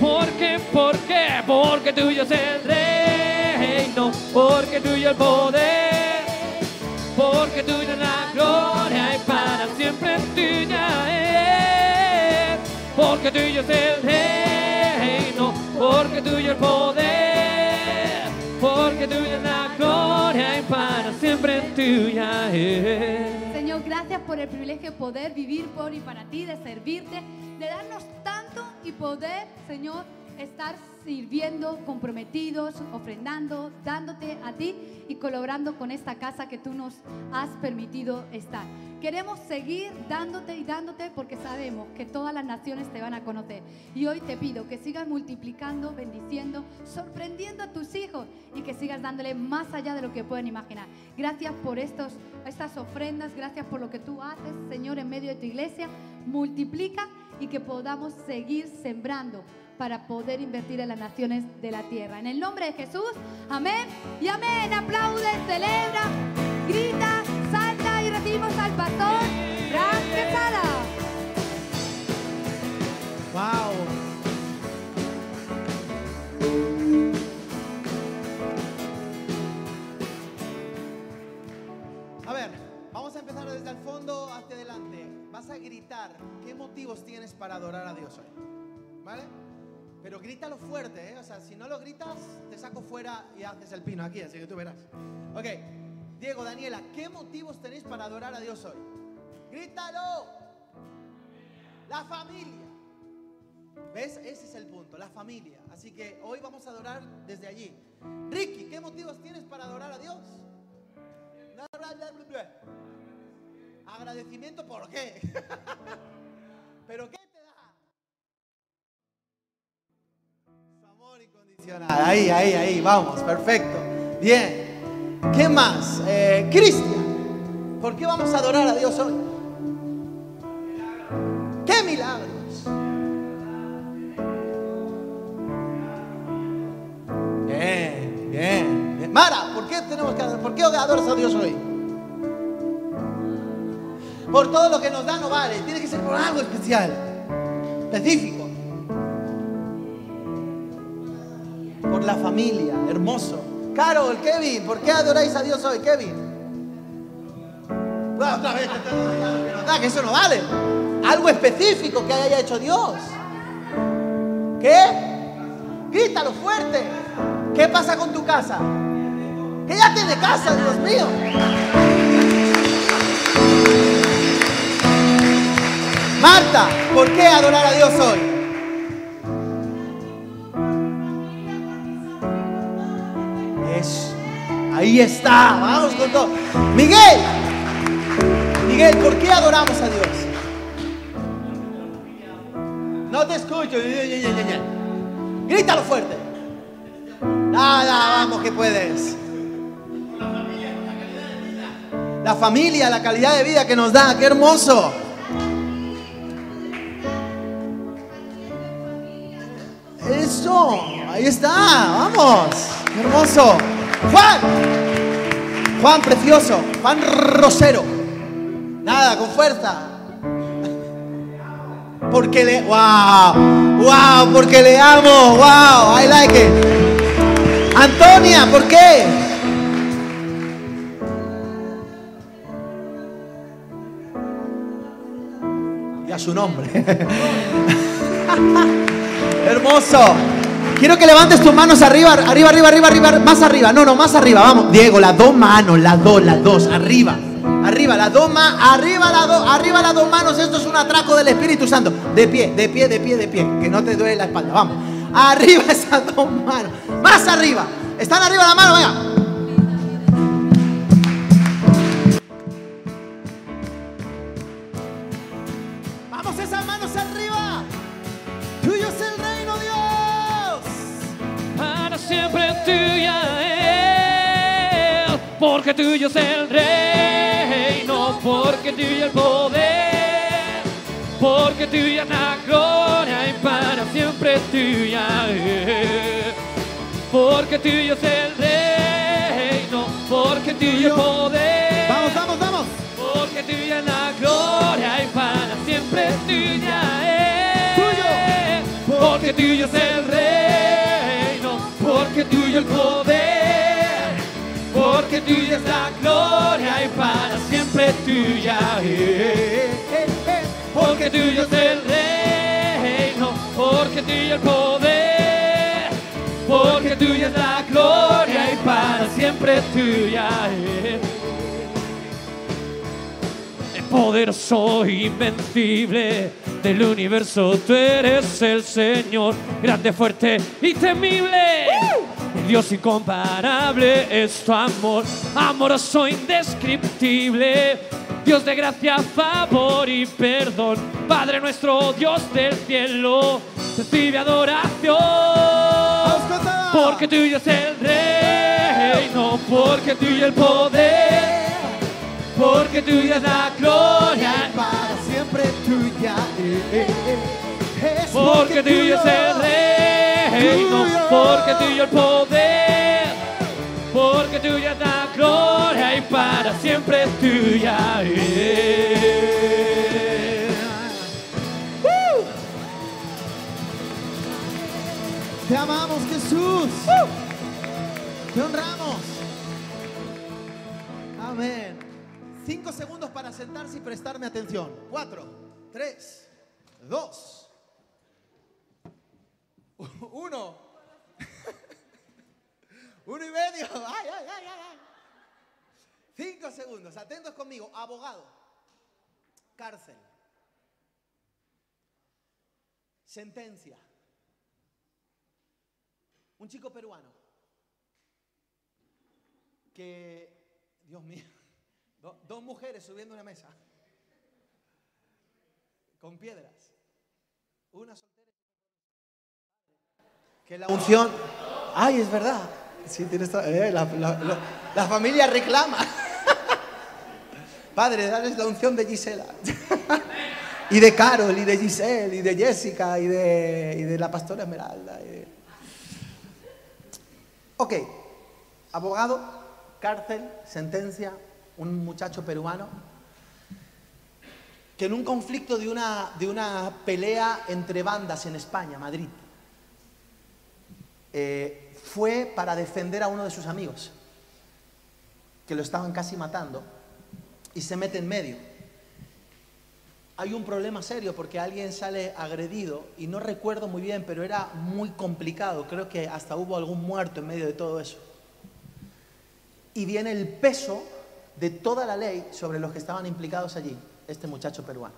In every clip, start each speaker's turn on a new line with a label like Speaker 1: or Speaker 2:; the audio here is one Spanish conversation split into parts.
Speaker 1: ¿Por qué? ¿Por qué? Porque tuyo es el reino, porque tuyo el poder, porque tuyo la gloria y para siempre tuya es. Porque tuyo es el reino, porque tuyo el poder, porque tuyo la gloria y para siempre tuya es.
Speaker 2: Señor, gracias por el privilegio de poder vivir por y para ti, de servirte, de darnos y poder, Señor, estar sirviendo, comprometidos, ofrendando, dándote a ti y colaborando con esta casa que tú nos has permitido estar. Queremos seguir dándote y dándote porque sabemos que todas las naciones te van a conocer. Y hoy te pido que sigas multiplicando, bendiciendo, sorprendiendo a tus hijos y que sigas dándole más allá de lo que pueden imaginar. Gracias por estos, estas ofrendas, gracias por lo que tú haces, Señor, en medio de tu iglesia. Multiplica y que podamos seguir sembrando para poder invertir en las naciones de la tierra. En el nombre de Jesús, amén y amén. Aplaude, celebra, grita, salta y recibimos al pastor Frank Quesada.
Speaker 3: Wow. A ver, vamos a empezar desde el fondo hacia adelante. Vas a gritar qué motivos tienes para adorar a Dios hoy. ¿Vale? Pero grítalo fuerte, ¿eh? O sea, si no lo gritas, te saco fuera y haces el pino aquí, así que tú verás. Ok, Diego, Daniela, ¿qué motivos tenéis para adorar a Dios hoy? Grítalo. La familia. ¿Ves? Ese es el punto, la familia. Así que hoy vamos a adorar desde allí. Ricky, ¿qué motivos tienes para adorar a Dios? Agradecimiento, ¿por qué? ¿Pero qué te da? Su amor incondicional. Ahí, ahí, ahí, vamos, perfecto. Bien. ¿Qué más? Eh, Cristian, ¿por qué vamos a adorar a Dios hoy? ¿Qué bien. Mara, ¿por qué tenemos que? ¿Por qué adoras a Dios hoy? Por todo lo que nos da no vale, tiene que ser por algo especial, específico. Por la familia, hermoso. Carol, Kevin, ¿por qué adoráis a Dios hoy, Kevin? Bueno, otra vez, ¿verdad que eso no vale? Algo específico que haya hecho Dios. ¿Qué? Grítalo fuerte. ¿Qué pasa con tu casa? Que ya tiene casa, Dios mío. Marta, ¿por qué adorar a Dios hoy? Eso. Ahí está. Vamos con todo. Miguel. Miguel, ¿por qué adoramos a Dios? No te escucho. Grítalo fuerte. Nada, vamos que puedes. La familia, la calidad de vida que nos da, qué hermoso. Eso, ahí está, vamos, hermoso. Juan, Juan precioso, Juan Rosero. Nada, con fuerza. Porque le, wow, wow, porque le amo, wow, I like it. Antonia, ¿por qué? Y a su nombre. Hermoso. Quiero que levantes tus manos arriba, arriba, arriba, arriba, arriba, más arriba. No, no, más arriba. Vamos, Diego, las dos manos, las dos, las dos, arriba. Arriba, las dos manos, arriba, las dos, arriba las dos manos. Esto es un atraco del Espíritu Santo. De pie, de pie, de pie, de pie. Que no te duele la espalda. Vamos. Arriba esas dos manos. Más arriba. Están arriba la mano, venga.
Speaker 1: Porque tuyo es el reino, porque tuyo el poder, porque tuya es la gloria y para siempre tuya es, porque tuyo es el reino, porque tuyo el poder,
Speaker 3: Vamos, vamos, vamos.
Speaker 1: porque tuya es la gloria y para siempre tuya es,
Speaker 3: Tuyo.
Speaker 1: porque tuyo es el reino, tuya es. Porque tuyo es el reino, porque tuyo el poder, porque tuya es la gloria y para siempre tuya es. El poderoso invencible del universo, tú eres el Señor, grande, fuerte y temible. Dios incomparable es tu amor, amoroso, indescriptible. Dios de gracia, favor y perdón, Padre nuestro, Dios del cielo, recibe adoración. Porque tuyo es el reino, porque tuyo el poder, porque tuya es la gloria,
Speaker 3: Para siempre tuya es.
Speaker 1: porque tuyo es el reino, porque tuyo. el poder, porque tuya es la gloria para siempre tuya es.
Speaker 3: Te amamos, Jesús. Te honramos. Amén. Cinco segundos para sentarse y prestarme atención. Cuatro, tres, dos, uno. Uno y medio. Ay, ay, ay, ay. Cinco segundos. Atentos conmigo. Abogado. Cárcel. Sentencia. Un chico peruano que, Dios mío, do- dos mujeres subiendo una mesa con piedras. Una soltera. Que la unción. Ay, es verdad. Sí, tienes eh, la familia reclama. Padre, dales la unción de Gisela. y de Carol, y de Giselle, y de Jessica, y de, la pastora Esmeralda. y de- Ok, abogado, cárcel, sentencia, un muchacho peruano que en un conflicto de una, de una pelea entre bandas en España, Madrid, eh, fue para defender a uno de sus amigos, que lo estaban casi matando, y se mete en medio. Hay un problema serio porque alguien sale agredido y no recuerdo muy bien, pero era muy complicado. Creo que hasta hubo algún muerto en medio de todo eso. Y viene el peso de toda la ley sobre los que estaban implicados allí, este muchacho peruano.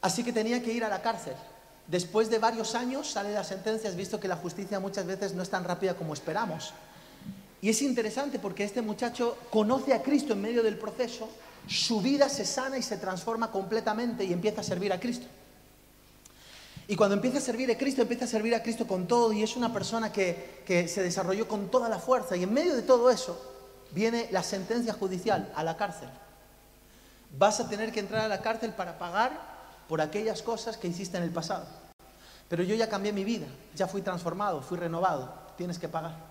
Speaker 3: Así que tenía que ir a la cárcel. Después de varios años sale la sentencia, has visto que la justicia muchas veces no es tan rápida como esperamos. Y es interesante porque este muchacho conoce a Cristo en medio del proceso, su vida se sana y se transforma completamente y empieza a servir a Cristo. Y cuando empieza a servir a Cristo, empieza a servir a Cristo con todo y es una persona que, que se desarrolló con toda la fuerza. Y en medio de todo eso viene la sentencia judicial a la cárcel. Vas a tener que entrar a la cárcel para pagar por aquellas cosas que hiciste en el pasado. Pero yo ya cambié mi vida, ya fui transformado, fui renovado, tienes que pagar.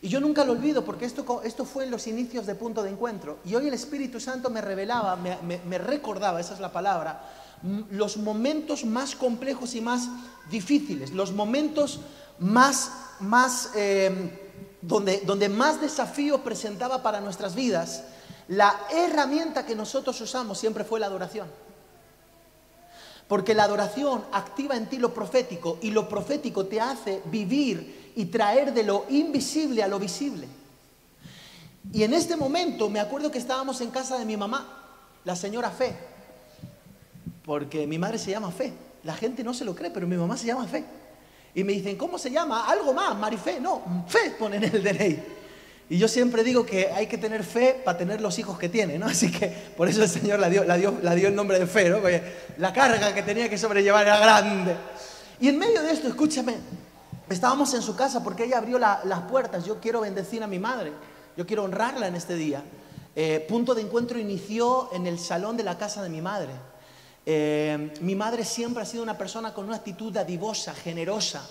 Speaker 3: Y yo nunca lo olvido porque esto, esto fue en los inicios de punto de encuentro. Y hoy el Espíritu Santo me revelaba, me, me- recordaba, esa es la palabra, los momentos más complejos y más difíciles, los momentos más, más eh, donde, donde más desafío presentaba para nuestras vidas. La herramienta que nosotros usamos siempre fue la adoración. Porque la adoración activa en ti lo profético y lo profético te hace vivir y traer de lo invisible a lo visible. Y en este momento me acuerdo que estábamos en casa de mi mamá, la señora Fe, porque mi madre se llama Fe. La gente no se lo cree, pero mi mamá se llama Fe. Y me dicen, ¿cómo se llama? Algo más, Marifé. No, Fe ponen en el DNI. Y yo siempre digo que hay que tener fe para tener los hijos que tiene, ¿no? Así que por eso el Señor la dio, la dio, la dio el nombre de fe, ¿no? La carga que tenía que sobrellevar era grande. Y en medio de esto, escúchame, estábamos en su casa porque ella abrió la- las puertas. Yo quiero bendecir a mi madre, yo quiero honrarla en este día. Eh, punto de encuentro inició en el salón de la casa de mi madre. Eh, mi madre siempre ha sido una persona con una actitud dadivosa, generosa.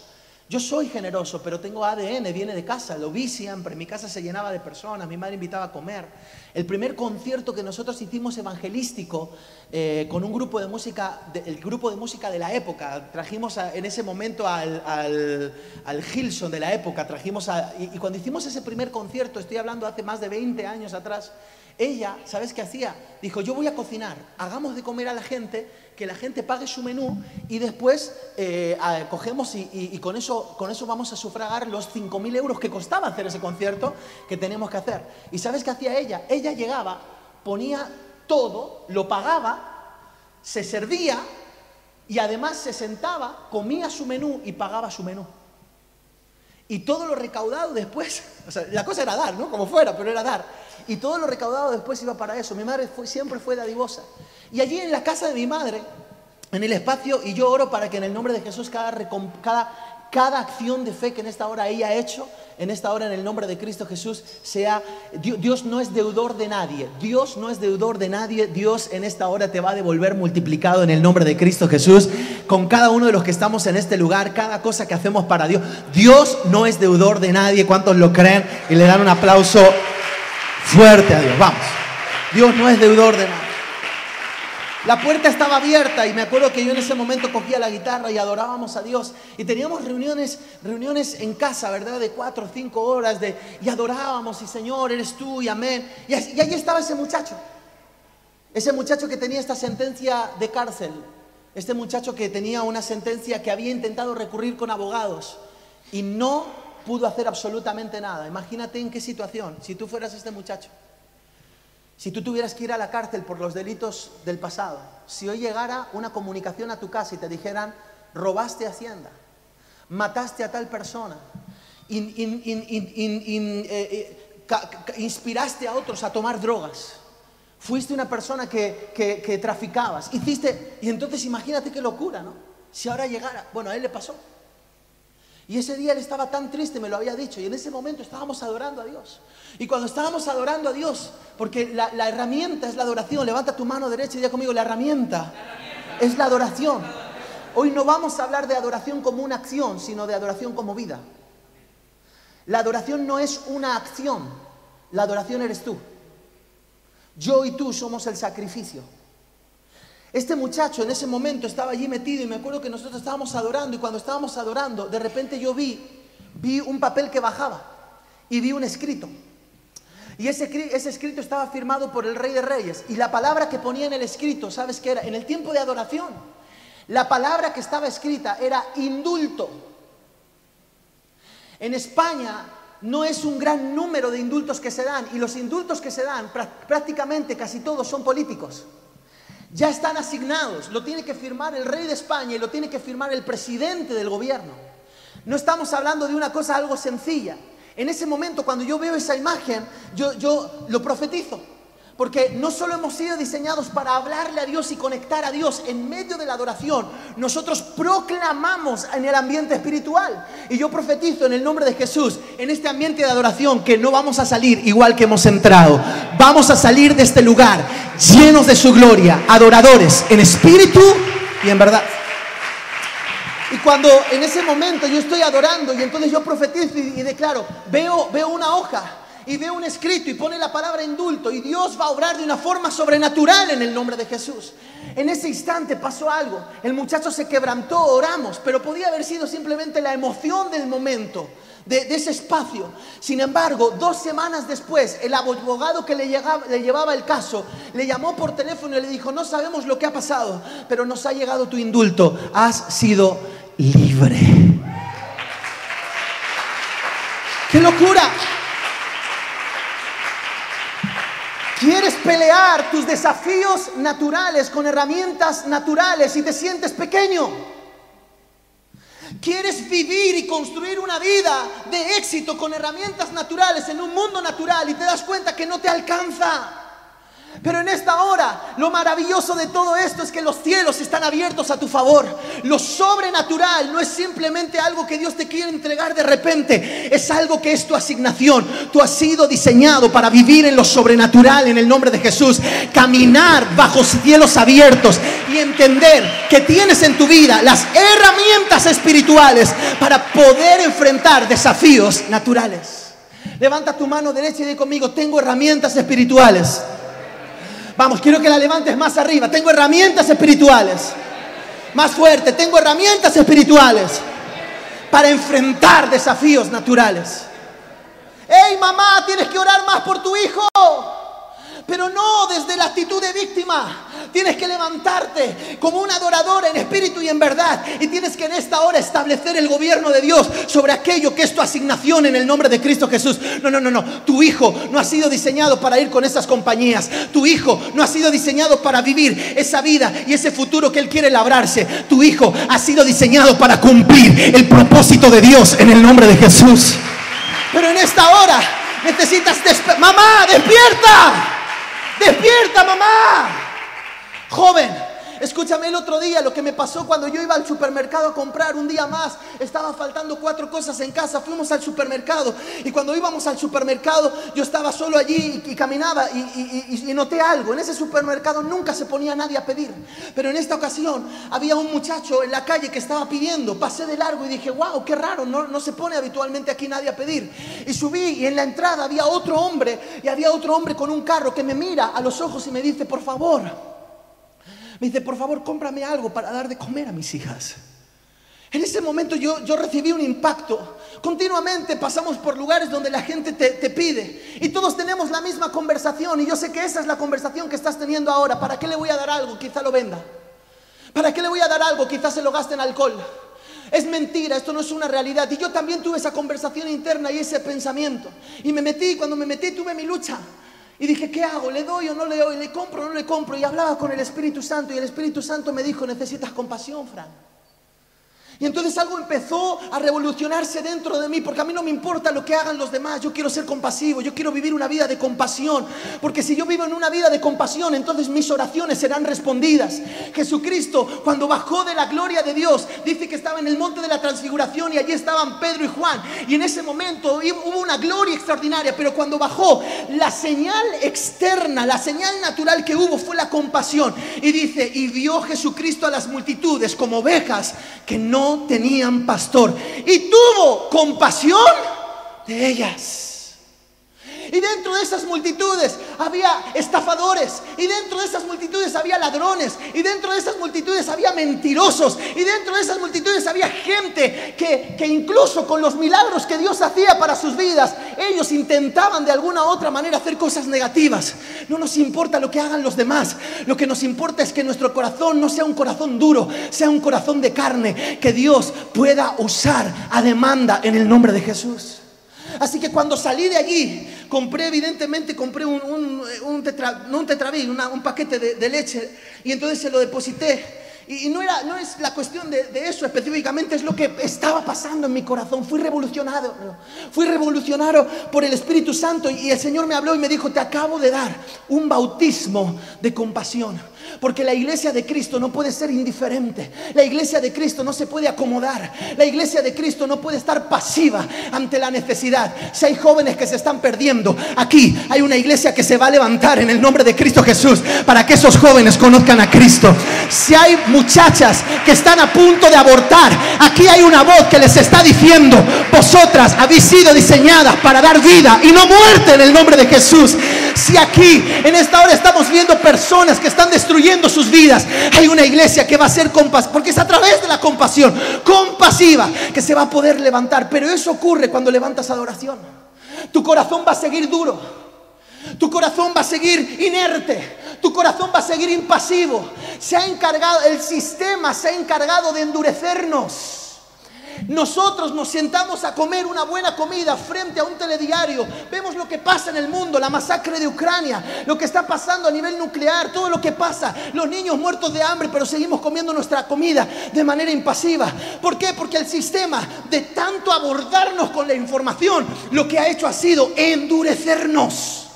Speaker 3: Yo soy generoso, pero tengo ADN, viene de casa, lo vi siempre. Mi casa se llenaba de personas, mi madre invitaba a comer. El primer concierto que nosotros hicimos evangelístico eh, con un grupo de música, el grupo de música de la época, trajimos en ese momento al, al, al, Gilson de la época, trajimos y cuando hicimos ese primer concierto, estoy hablando hace más de 20 años atrás, ella, ¿sabes qué hacía? Dijo, yo voy a cocinar, hagamos de comer a la gente, que la gente pague su menú y después eh, cogemos y, con, eso, con eso vamos a sufragar los 5.000 euros que costaba hacer ese concierto que tenemos que hacer. ¿Y sabes qué hacía ella? Ella llegaba, ponía todo, lo pagaba, se servía y además se sentaba, comía su menú y pagaba su menú. Y todo lo recaudado después, la cosa era dar, ¿no? Como fuera, pero era dar. Y todo lo recaudado después iba para eso. Mi madre siempre fue dadivosa. Y allí en la casa de mi madre, en el espacio, y yo oro para que en el nombre de Jesús cada, cada, cada acción de fe que en esta hora ella ha hecho, en esta hora en el nombre de Cristo Jesús, sea, Dios no es deudor de nadie, Dios no es deudor de nadie, Dios en esta hora te va a devolver multiplicado en el nombre de Cristo Jesús, con cada uno de los que estamos en este lugar, cada cosa que hacemos para Dios, Dios no es deudor de nadie, ¿cuántos lo creen? Y le dan un aplauso fuerte a Dios, vamos, Dios no es deudor de nadie. La puerta estaba abierta y me acuerdo que yo en ese momento cogía la guitarra y adorábamos a Dios. Y teníamos reuniones, reuniones en casa, ¿verdad? De cuatro o cinco horas de, y adorábamos y Señor, eres tú y amén. Y, y ahí estaba ese muchacho. Ese muchacho que tenía esta sentencia de cárcel. Este muchacho que tenía una sentencia que había intentado recurrir con abogados y no pudo hacer absolutamente nada. Imagínate en qué situación si tú fueras este muchacho. Si tú tuvieras que ir a la cárcel por los delitos del pasado, si hoy llegara una comunicación a tu casa y te dijeran, robaste Hacienda, mataste a tal persona, in, in, in, inspiraste a otros a tomar drogas, fuiste una persona que, que traficabas, hiciste, y entonces imagínate qué locura, ¿no? Si ahora llegara, bueno, a él le pasó. Y ese día él estaba tan triste, me lo había dicho, y en ese momento estábamos adorando a Dios. Y cuando estábamos adorando a Dios, porque la, herramienta es la adoración, levanta tu mano derecha y diga conmigo, la herramienta es la adoración. Hoy no vamos a hablar de adoración como una acción, sino de adoración como vida. La adoración no es una acción, la adoración eres tú. Yo y tú somos el sacrificio. Este muchacho en ese momento estaba allí metido y me acuerdo que nosotros estábamos adorando y cuando estábamos adorando, de repente yo vi, vi un papel que bajaba y vi un escrito. Y ese, ese, escrito estaba firmado por el Rey de Reyes. Y la palabra que ponía en el escrito, ¿sabes qué era? En el tiempo de adoración, la palabra que estaba escrita era indulto. En España no es un gran número de indultos que se dan y los indultos que se dan prácticamente casi todos son políticos. Ya están asignados, lo tiene que firmar el rey de España y lo tiene que firmar el presidente del gobierno. No estamos hablando de una cosa algo sencilla. En ese momento, cuando yo veo esa imagen, yo, lo profetizo. Porque no solo hemos sido diseñados para hablarle a Dios y conectar a Dios en medio de la adoración, nosotros proclamamos en el ambiente espiritual. Y yo profetizo en el nombre de Jesús, en este ambiente de adoración, que no vamos a salir igual que hemos entrado. Vamos a salir de este lugar llenos de su gloria, adoradores en espíritu y en verdad. Y cuando en ese momento yo estoy adorando y entonces yo profetizo y, declaro, veo, veo una hoja y veo un escrito y pone la palabra indulto y Dios va a obrar de una forma sobrenatural en el nombre de Jesús. En ese instante pasó algo, el muchacho se quebrantó, oramos, pero podía haber sido simplemente la emoción del momento, de, ese espacio. Sin embargo, dos semanas después, el abogado que le, le llevaba el caso le llamó por teléfono y le dijo, no sabemos lo que ha pasado, pero nos ha llegado tu indulto, has sido libre. ¡Qué locura! Quieres pelear tus desafíos naturales con herramientas naturales y te sientes pequeño. Quieres vivir y construir una vida de éxito con herramientas naturales en un mundo natural y te das cuenta que no te alcanza. Pero en esta hora, lo maravilloso de todo esto es que los cielos están abiertos a tu favor. Lo sobrenatural no es simplemente algo que Dios te quiere entregar de repente, es algo que es tu asignación. Tú has sido diseñado para vivir en lo sobrenatural en el nombre de Jesús, caminar bajo cielos abiertos y entender que tienes en tu vida las herramientas espirituales para poder enfrentar desafíos naturales. Levanta tu mano derecha y di conmigo, tengo herramientas espirituales Vamos, quiero que la levantes más arriba. Tengo herramientas espirituales. Más fuerte, tengo herramientas espirituales para enfrentar desafíos naturales. ¡Hey mamá, tienes que orar más por tu hijo! Pero no desde la actitud de víctima. Tienes que levantarte como un adorador en espíritu y en verdad. Y tienes que en esta hora establecer el gobierno de Dios sobre aquello que es tu asignación en el nombre de Cristo Jesús. No, no, no, no. Tu hijo no ha sido diseñado para ir con esas compañías. Tu hijo no ha sido diseñado para vivir esa vida y ese futuro que Él quiere labrarse. Tu hijo ha sido diseñado para cumplir el propósito de Dios en el nombre de Jesús. Pero en esta hora necesitas... Mamá, despierta. Despierta, mamá. Joven, Escúchame el otro día lo que me pasó cuando yo iba al supermercado a comprar un día más. Estaba faltando cuatro cosas en casa. Fuimos al supermercado y cuando íbamos al supermercado yo estaba solo allí y, caminaba y, noté algo. En ese supermercado nunca se ponía nadie a pedir. Pero en esta ocasión había un muchacho en la calle que estaba pidiendo. Pasé de largo y dije, wow, qué raro, no, no se pone habitualmente aquí nadie a pedir. Y subí y en la entrada había otro hombre y había otro hombre con un carro que me mira a los ojos y me dice, por favor me dice, por favor, cómprame algo para dar de comer a mis hijas. En ese momento yo, yo recibí un impacto. Continuamente pasamos por lugares donde la gente te, te, pide y todos tenemos la misma conversación y yo sé que esa es la conversación que estás teniendo ahora. ¿Para qué le voy a dar algo? Quizá lo venda. ¿Para qué le voy a dar algo? Quizás se lo gaste en alcohol. Es mentira, esto no es una realidad. Y yo también tuve esa conversación interna y ese pensamiento. Y me metí, cuando me metí tuve mi lucha. Y dije, ¿qué hago? ¿Le doy o no le doy? ¿Le compro o no le compro? Y hablaba con el Espíritu Santo y el Espíritu Santo me dijo, necesitas compasión, Frank. Y entonces algo empezó a revolucionarse dentro de mí, porque a mí no me importa lo que hagan los demás, yo quiero ser compasivo, yo quiero vivir una vida de compasión, porque si yo vivo en una vida de compasión, entonces mis oraciones serán respondidas. Jesucristo, cuando bajó de la gloria de Dios, dice que estaba en el monte de la transfiguración y allí estaban Pedro y Juan, y en ese momento hubo una gloria extraordinaria, pero cuando bajó, la señal externa, la señal natural que hubo fue la compasión. Y dice, y vio Jesucristo a las multitudes como ovejas que no tenían pastor y tuvo compasión de ellas. Y dentro de esas multitudes había estafadores. Y dentro de esas multitudes había ladrones. Y dentro de esas multitudes había mentirosos. Y dentro de esas multitudes había gente que, que incluso con los milagros que Dios hacía para sus vidas, ellos intentaban de alguna otra manera hacer cosas negativas. No nos importa lo que hagan los demás. Lo que nos importa es que nuestro corazón no sea un corazón duro, sea un corazón de carne. Que Dios pueda usar a demanda en el nombre de Jesús. Así que cuando salí de allí, compré evidentemente, compré un, un, un, no un un paquete de, de leche y entonces se lo deposité. Y, no, era, no es la cuestión de, de, eso específicamente, es lo que estaba pasando en mi corazón. Fui revolucionado, fui revolucionado por el Espíritu Santo y el Señor me habló y me dijo, te acabo de dar un bautismo de compasión. Porque la iglesia de Cristo no puede ser indiferente. La iglesia de Cristo no se puede acomodar. La iglesia de Cristo no puede estar pasiva ante la necesidad. Si hay jóvenes que se están perdiendo, aquí hay una iglesia que se va a levantar en el nombre de Cristo Jesús para que esos jóvenes conozcan a Cristo. Si hay muchachas que están a punto de abortar, aquí hay una voz que les está diciendo, vosotras habéis sido diseñadas para dar vida y no muerte en el nombre de Jesús. Si aquí en esta hora estamos viendo personas que están destruyendo sus vidas. Hay una iglesia que va a ser compasiva, porque es a través de la compasión compasiva que se va a poder levantar. Pero eso ocurre cuando levantas adoración. Tu corazón va a seguir duro. Tu corazón va a seguir inerte. Tu corazón va a seguir impasivo. Se ha encargado, el sistema se ha encargado de endurecernos. Nosotros nos sentamos a comer una buena comida frente a un telediario. Vemos lo que pasa en el mundo, la masacre de Ucrania, lo que está pasando a nivel nuclear, todo lo que pasa, los niños muertos de hambre, pero seguimos comiendo nuestra comida de manera impasiva. ¿Por qué? Porque el sistema de tanto abordarnos con la información, lo que ha hecho ha sido endurecernos.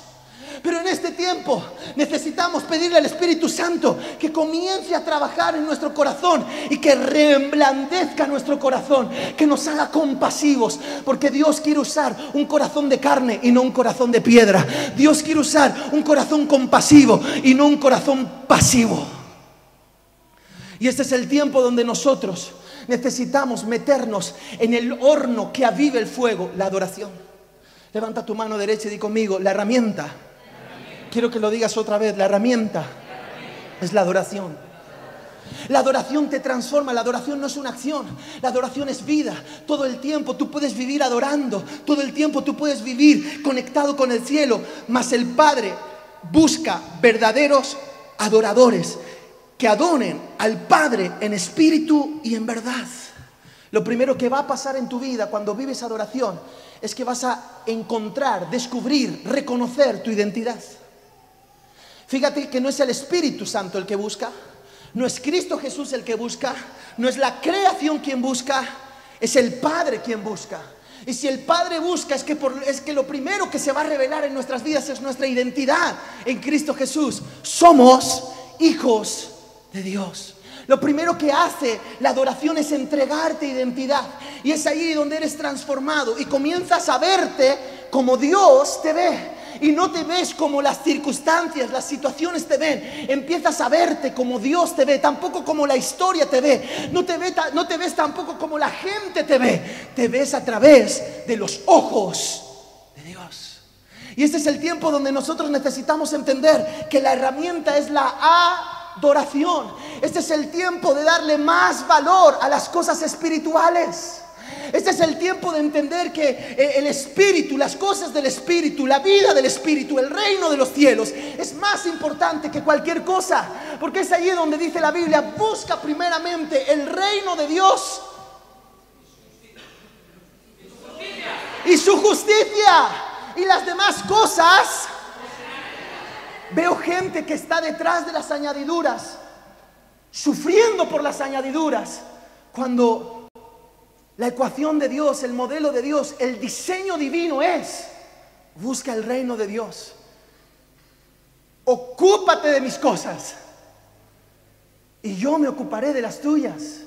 Speaker 3: Pero en este tiempo necesitamos pedirle al Espíritu Santo que comience a trabajar en nuestro corazón y que reemblandezca nuestro corazón, que nos haga compasivos, porque Dios quiere usar un corazón de carne y no un corazón de piedra. Dios quiere usar un corazón compasivo y no un corazón pasivo. Y este es el tiempo donde nosotros necesitamos meternos en el horno que avive el fuego, la adoración. Levanta tu mano derecha y di conmigo, la herramienta Quiero que lo digas otra vez, la herramienta es la adoración. La adoración te transforma, la adoración no es una acción, la adoración es vida. Todo el tiempo tú puedes vivir adorando, todo el tiempo tú puedes vivir conectado con el cielo, mas el Padre busca verdaderos adoradores que adoren al Padre en espíritu y en verdad. Lo primero que va a pasar en tu vida cuando vives adoración es que vas a encontrar, descubrir, reconocer tu identidad. Fíjate que no es el Espíritu Santo el que busca, no es Cristo Jesús el que busca, no es la creación quien busca, es el Padre quien busca. Y si el Padre busca es que, es que lo primero que se va a revelar en nuestras vidas es nuestra identidad en Cristo Jesús. Somos hijos de Dios. Lo primero que hace la adoración es entregarte identidad. Y es ahí donde eres transformado y comienzas a verte como Dios te ve y no te ves como las circunstancias, las situaciones te ven. Empiezas a verte como Dios te ve, tampoco como la historia te ve. No te, ve, no te ves tampoco como la gente te ve. Te ves a través de los ojos de Dios. Y este es el tiempo donde nosotros necesitamos entender que la herramienta es la adoración. Este es el tiempo de darle más valor a las cosas espirituales. Este es el tiempo de entender que eh, el Espíritu, las cosas del Espíritu, la vida del Espíritu, el reino de los cielos es más importante que cualquier cosa. Porque es allí donde dice la Biblia, busca primeramente el reino de Dios y su justicia y las demás cosas. Veo gente que está detrás de las añadiduras, sufriendo por las añadiduras, cuando la ecuación de Dios, el modelo de Dios, el diseño divino es, busca el reino de Dios. Ocúpate de mis cosas y yo me ocuparé de las tuyas.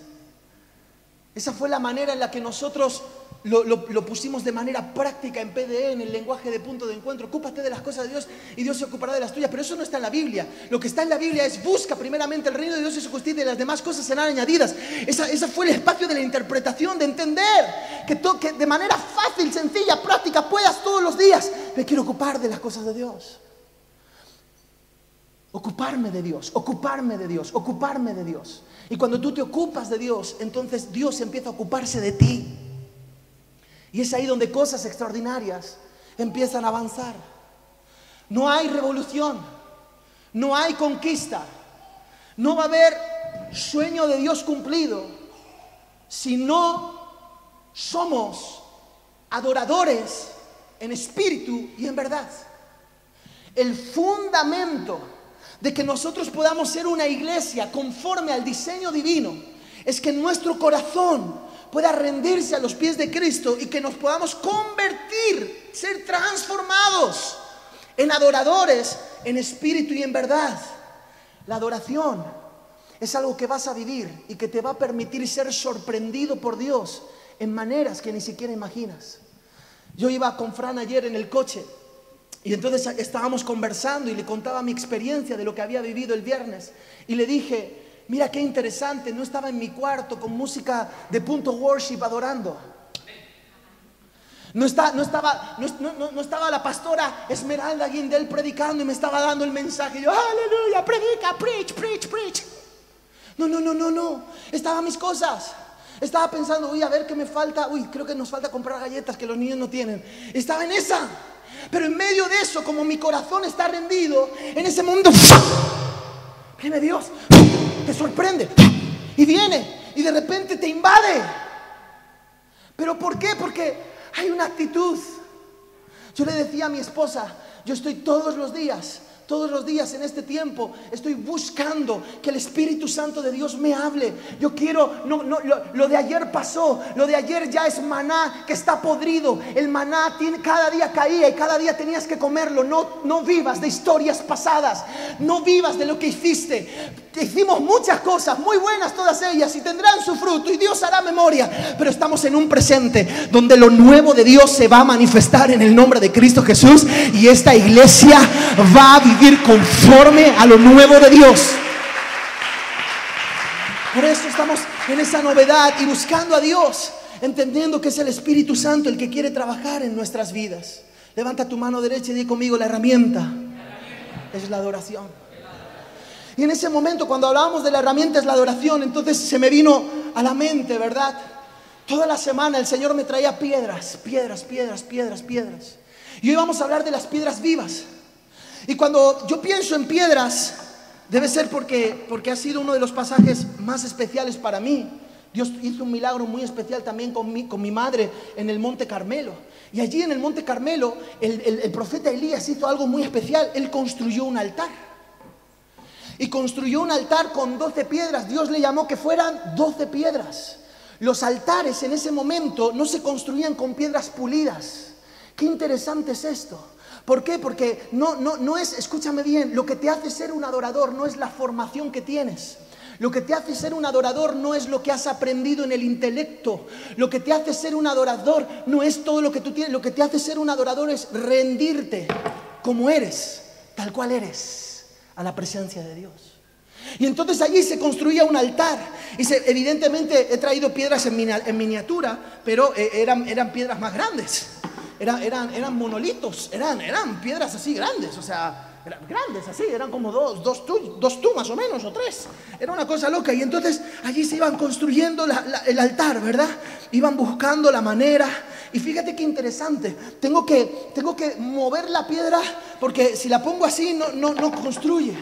Speaker 3: Esa fue la manera en la que nosotros lo, pusimos de manera práctica en PDE, en el lenguaje de punto de encuentro. Ocúpate de las cosas de Dios y Dios se ocupará de las tuyas. Pero eso no está en la Biblia. Lo que está en la Biblia es busca primeramente el reino de Dios y su justicia y las demás cosas serán añadidas. Esa, fue el espacio de la interpretación, de entender que, que de manera fácil, sencilla, práctica, puedas todos los días. Me quiero ocupar de las cosas de Dios. Ocuparme de Dios, ocuparme de Dios, ocuparme de Dios. Y cuando tú te ocupas de Dios, entonces Dios empieza a ocuparse de ti. Y es ahí donde cosas extraordinarias empiezan a avanzar. No hay revolución, no hay conquista, no va a haber sueño de Dios cumplido si no somos adoradores en espíritu y en verdad. El fundamento de que nosotros podamos ser una iglesia conforme al diseño divino es que nuestro corazón pueda rendirse a los pies de Cristo y que nos podamos convertir, ser transformados en adoradores, en espíritu y en verdad. La adoración es algo que vas a vivir y que te va a permitir ser sorprendido por Dios en maneras que ni siquiera imaginas. Yo iba con Fran ayer en el coche y entonces estábamos conversando y le contaba mi experiencia de lo que había vivido el viernes y le dije, Mira qué interesante, no estaba en mi cuarto con música de punto worship adorando. No, está, no, estaba, no, estaba la pastora Esmeralda Guindel predicando y me estaba dando el mensaje. yo, aleluya, predica, preach, preach, preach. No, no, no, no, no. Estaba mis cosas. Estaba pensando, uy, a ver qué me falta. Uy, creo que nos falta comprar galletas que los niños no tienen. Estaba en esa. Pero en medio de eso, como mi corazón está rendido, en ese momento, viene Dios te sorprende y viene y de repente te invade. ¿Pero por qué? Porque hay una actitud. Yo le decía a mi esposa, yo estoy todos los días Todos los días en este tiempo estoy buscando que el Espíritu Santo de Dios me hable. Yo quiero, no, no, lo, lo de ayer pasó, lo de ayer ya es maná que está podrido. El maná tiene, cada día caía y cada día tenías que comerlo. No, no vivas de historias pasadas, no vivas de lo que hiciste. Hicimos muchas cosas, muy buenas todas ellas, y tendrán su fruto, y Dios hará memoria. Pero estamos en un presente donde lo nuevo de Dios se va a manifestar en el nombre de Cristo Jesús, y esta iglesia va a vivir conforme a lo nuevo de Dios. Por eso estamos en esa novedad y buscando a Dios, entendiendo que es el Espíritu Santo el que quiere trabajar en nuestras vidas. Levanta tu mano derecha y di conmigo la herramienta. Es la adoración. Y en ese momento, cuando hablábamos de la herramienta es la adoración, entonces se me vino a la mente, ¿verdad? Toda la semana el Señor me traía piedras, piedras, piedras, piedras, piedras. Y hoy vamos a hablar de las piedras vivas. Y cuando yo pienso en piedras, debe ser porque, porque ha sido uno de los pasajes más especiales para mí. Dios hizo un milagro muy especial también con mi, con mi madre en el Monte Carmelo. Y allí en el Monte Carmelo, el, el- el profeta Elías hizo algo muy especial. Él construyó un altar. Y construyó un altar con 12 piedras. Dios le llamó que fueran 12 piedras. Los altares en ese momento no se construían con piedras pulidas. Qué interesante es esto. ¿Por qué? Porque no, no, no es, escúchame bien, lo que te hace ser un adorador no es la formación que tienes. Lo que te hace ser un adorador no es lo que has aprendido en el intelecto. Lo que te hace ser un adorador no es todo lo que tú tienes. Lo que te hace ser un adorador es rendirte como eres, tal cual eres, a la presencia de Dios. Y entonces allí se construía un altar. Y se- evidentemente he traído piedras en, miniatura, pero eh, eran, eran piedras más grandes. Eran, eran, eran monolitos, eran, eran piedras así grandes, o sea, grandes así, eran como dos, dos, tú, dos tú más o menos, o tres. Era una cosa loca. Y entonces allí se iban construyendo el altar, ¿verdad? Iban buscando la manera. Y fíjate qué interesante. Tengo que, tengo que mover la piedra porque si la pongo así no, no, no construye.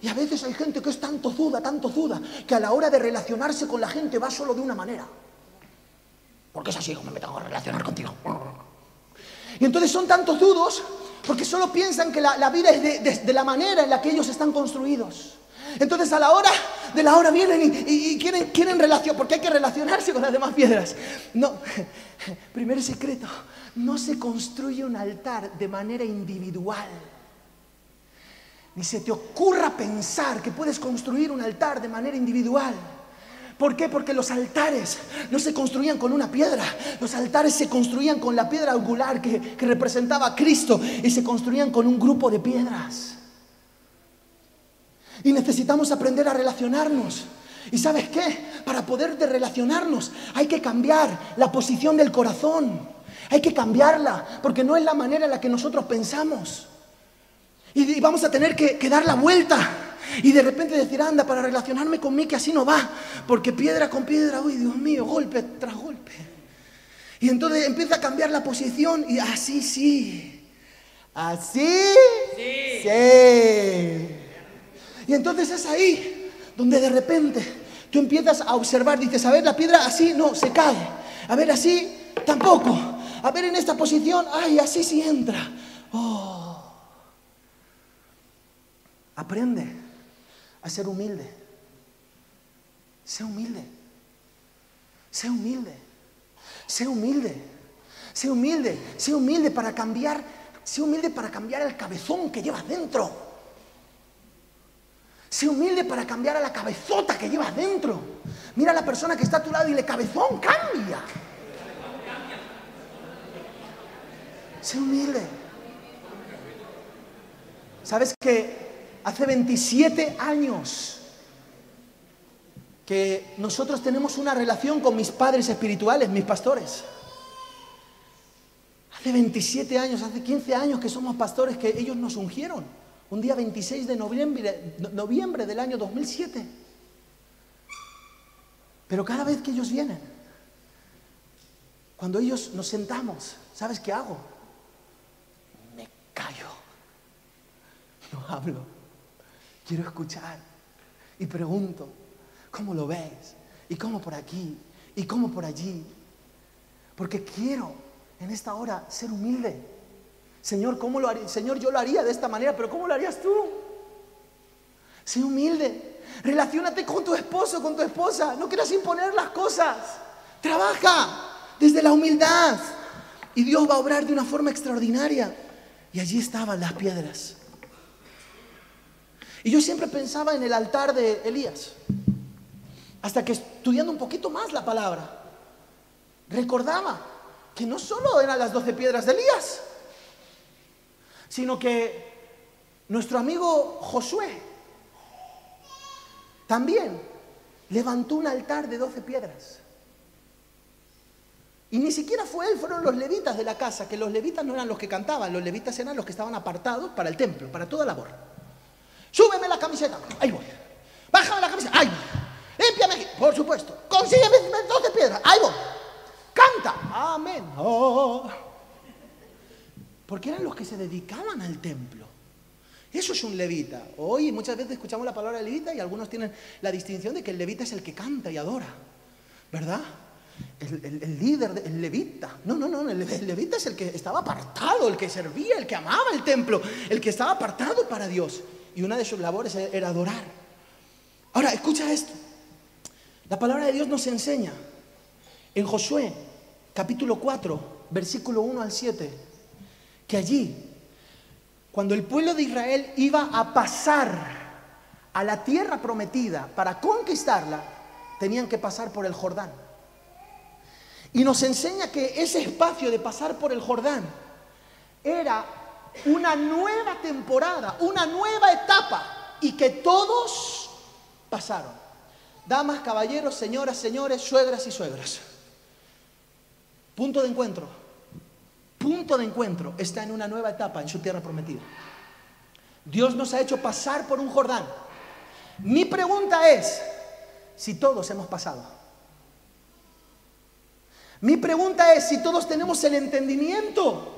Speaker 3: Y a veces hay gente que es tan tozuda, tan tozuda, que a la hora de relacionarse con la gente va solo de una manera. Porque es así como me tengo que relacionar contigo. Y entonces son tan tozudos porque solo piensan que la, vida es de, de- la manera en la que ellos están construidos. Entonces a la hora de la hora vienen y, y- y quieren, quieren relación, porque hay que relacionarse con las demás piedras. No, primer secreto, no se construye un altar de manera individual. Ni se te ocurra pensar que puedes construir un altar de manera individual. ¿Por qué? Porque los altares no se construían con una piedra. Los altares se construían con la piedra angular que, que representaba a Cristo y se construían con un grupo de piedras. Y necesitamos aprender a relacionarnos. ¿Y sabes qué? Para poder de relacionarnos hay que cambiar la posición del corazón. Hay que cambiarla porque no es la manera en la que nosotros pensamos. Y, vamos a tener que dar la vuelta. Y de repente decir, anda, para relacionarme con mí que así no va. Porque piedra con piedra, uy, Dios mío, golpe tras golpe. Y entonces empieza a cambiar la posición y así sí. Así sí. Y entonces es ahí donde de repente tú empiezas a observar, dices, a ver, la piedra así no, se cae. A ver, así tampoco. A ver, en esta posición, ay, así sí entra. Oh. Aprende a ser humilde. Sé humilde. Sé humilde. Sé humilde. Sé humilde. Sé humilde para cambiar. Sé humilde para cambiar el cabezón que llevas dentro. Sé humilde para cambiar a la cabezota que llevas dentro. Mira a la persona que está a tu lado y le cabezón cambia. Sé humilde. ¿Sabes que hace 27 años que nosotros tenemos una relación con mis padres espirituales, mis pastores? Hace 27 años, hace 15 años que somos pastores que ellos nos ungieron. Un día 26 de noviembre, no- noviembre del año 2007. Pero cada vez que ellos vienen, cuando ellos nos sentamos, ¿sabes qué hago? Me callo. No hablo. Quiero escuchar. Y pregunto, ¿cómo lo ves? ¿Y cómo por aquí? ¿Y cómo por allí? Porque quiero en esta hora ser humilde. Señor, ¿cómo lo haría? Señor, yo lo haría de esta manera, pero ¿cómo lo harías tú? Sé humilde. Relaciónate con tu esposo, con tu esposa. No quieras imponer las cosas. Trabaja desde la humildad. Y Dios va a obrar de una forma extraordinaria. Y allí estaban las piedras. Y yo siempre pensaba en el altar de Elías. Hasta que estudiando un poquito más la palabra, recordaba que no solo eran las doce piedras de Elías, sino que nuestro amigo Josué también levantó un altar de doce piedras. Y ni siquiera fue él, fueron los levitas de la casa, que los levitas no eran los que cantaban, los levitas eran los que estaban apartados para el templo, para toda labor. Súbeme la camiseta, ahí voy. Bájame la camiseta, ahí voy. Límpiame, por supuesto. Consígueme doce piedras, ahí voy. Canta, amén. Oh. Porque eran los que se dedicaban al templo. Eso es un levita. Hoy muchas veces escuchamos la palabra levita y algunos tienen la distinción de que el levita es el que canta y adora. ¿Verdad? El, líder, el levita. No, no, no, el, el, levita es el que estaba apartado, el que servía, el que amaba el templo, el que estaba apartado para Dios. Y una de sus labores era adorar. Ahora, escucha esto. La palabra de Dios nos enseña en Josué, capítulo 4, versículo 1 al 7, que allí cuando el pueblo de Israel iba a pasar a la tierra prometida para conquistarla, tenían que pasar por el Jordán. Y nos enseña que ese espacio de pasar por el Jordán era una nueva temporada, una nueva etapa y que todos pasaron. Damas, caballeros, señoras, señores, suegras y suegras. Punto de encuentro punto de encuentro está en una nueva etapa en su tierra prometida. Dios nos ha hecho pasar por un Jordán. Mi pregunta es si todos hemos pasado. Mi pregunta es si todos tenemos el entendimiento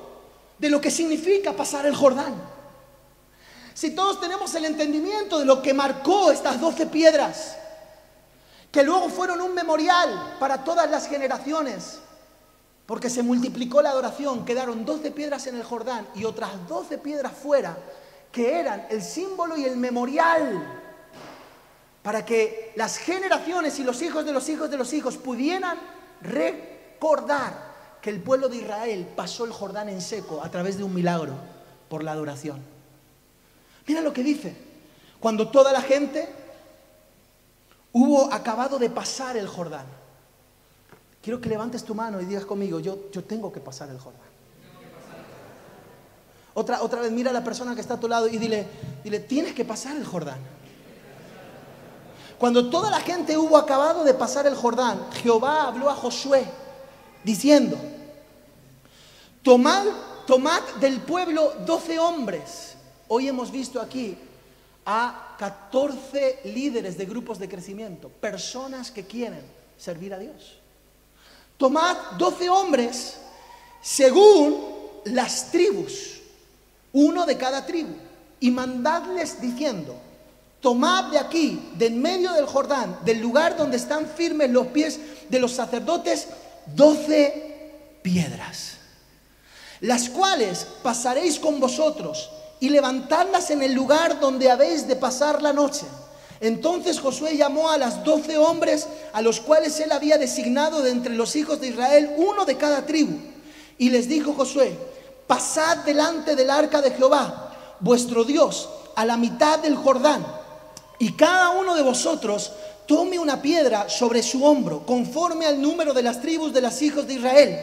Speaker 3: de lo que significa pasar el Jordán. Si todos tenemos el entendimiento de lo que marcó estas doce piedras, que luego fueron un memorial para todas las generaciones porque se multiplicó la adoración, quedaron doce piedras en el Jordán y otras doce piedras fuera, que eran el símbolo y el memorial para que las generaciones y los hijos de los hijos de los hijos pudieran recordar que el pueblo de Israel pasó el Jordán en seco a través de un milagro por la adoración. Mira lo que dice, cuando toda la gente hubo acabado de pasar el Jordán. Quiero que levantes tu mano y digas conmigo, yo, yo tengo que pasar el Jordán. Otra, otra vez mira a la persona que está a tu lado y dile, dile, tienes que pasar el Jordán. Cuando toda la gente hubo acabado de pasar el Jordán, Jehová habló a Josué diciendo, tomad, tomad del pueblo doce hombres. Hoy hemos visto aquí a 14 líderes de grupos de crecimiento, personas que quieren servir a Dios tomad doce hombres según las tribus, uno de cada tribu, y mandadles diciendo, tomad de aquí, de en medio del Jordán, del lugar donde están firmes los pies de los sacerdotes, doce piedras, las cuales pasaréis con vosotros y levantadlas en el lugar donde habéis de pasar la noche entonces Josué llamó a las doce hombres a los cuales él había designado de entre los hijos de Israel, uno de cada tribu. Y les dijo Josué, pasad delante del arca de Jehová, vuestro Dios, a la mitad del Jordán. Y cada uno de vosotros tome una piedra sobre su hombro, conforme al número de las tribus de los hijos de Israel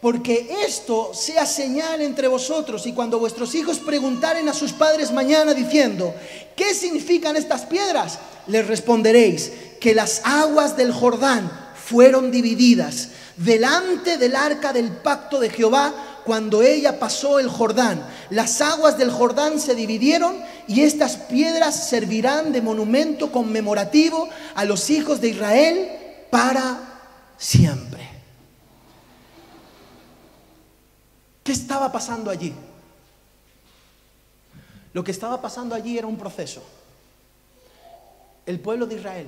Speaker 3: porque esto sea señal entre vosotros y cuando vuestros hijos preguntaren a sus padres mañana diciendo, ¿qué significan estas piedras? Les responderéis que las aguas del Jordán fueron divididas delante del arca del pacto de Jehová cuando ella pasó el Jordán. Las aguas del Jordán se dividieron y estas piedras servirán de monumento conmemorativo a los hijos de Israel para siempre. ¿Qué estaba pasando allí? Lo que estaba pasando allí era un proceso. El pueblo de Israel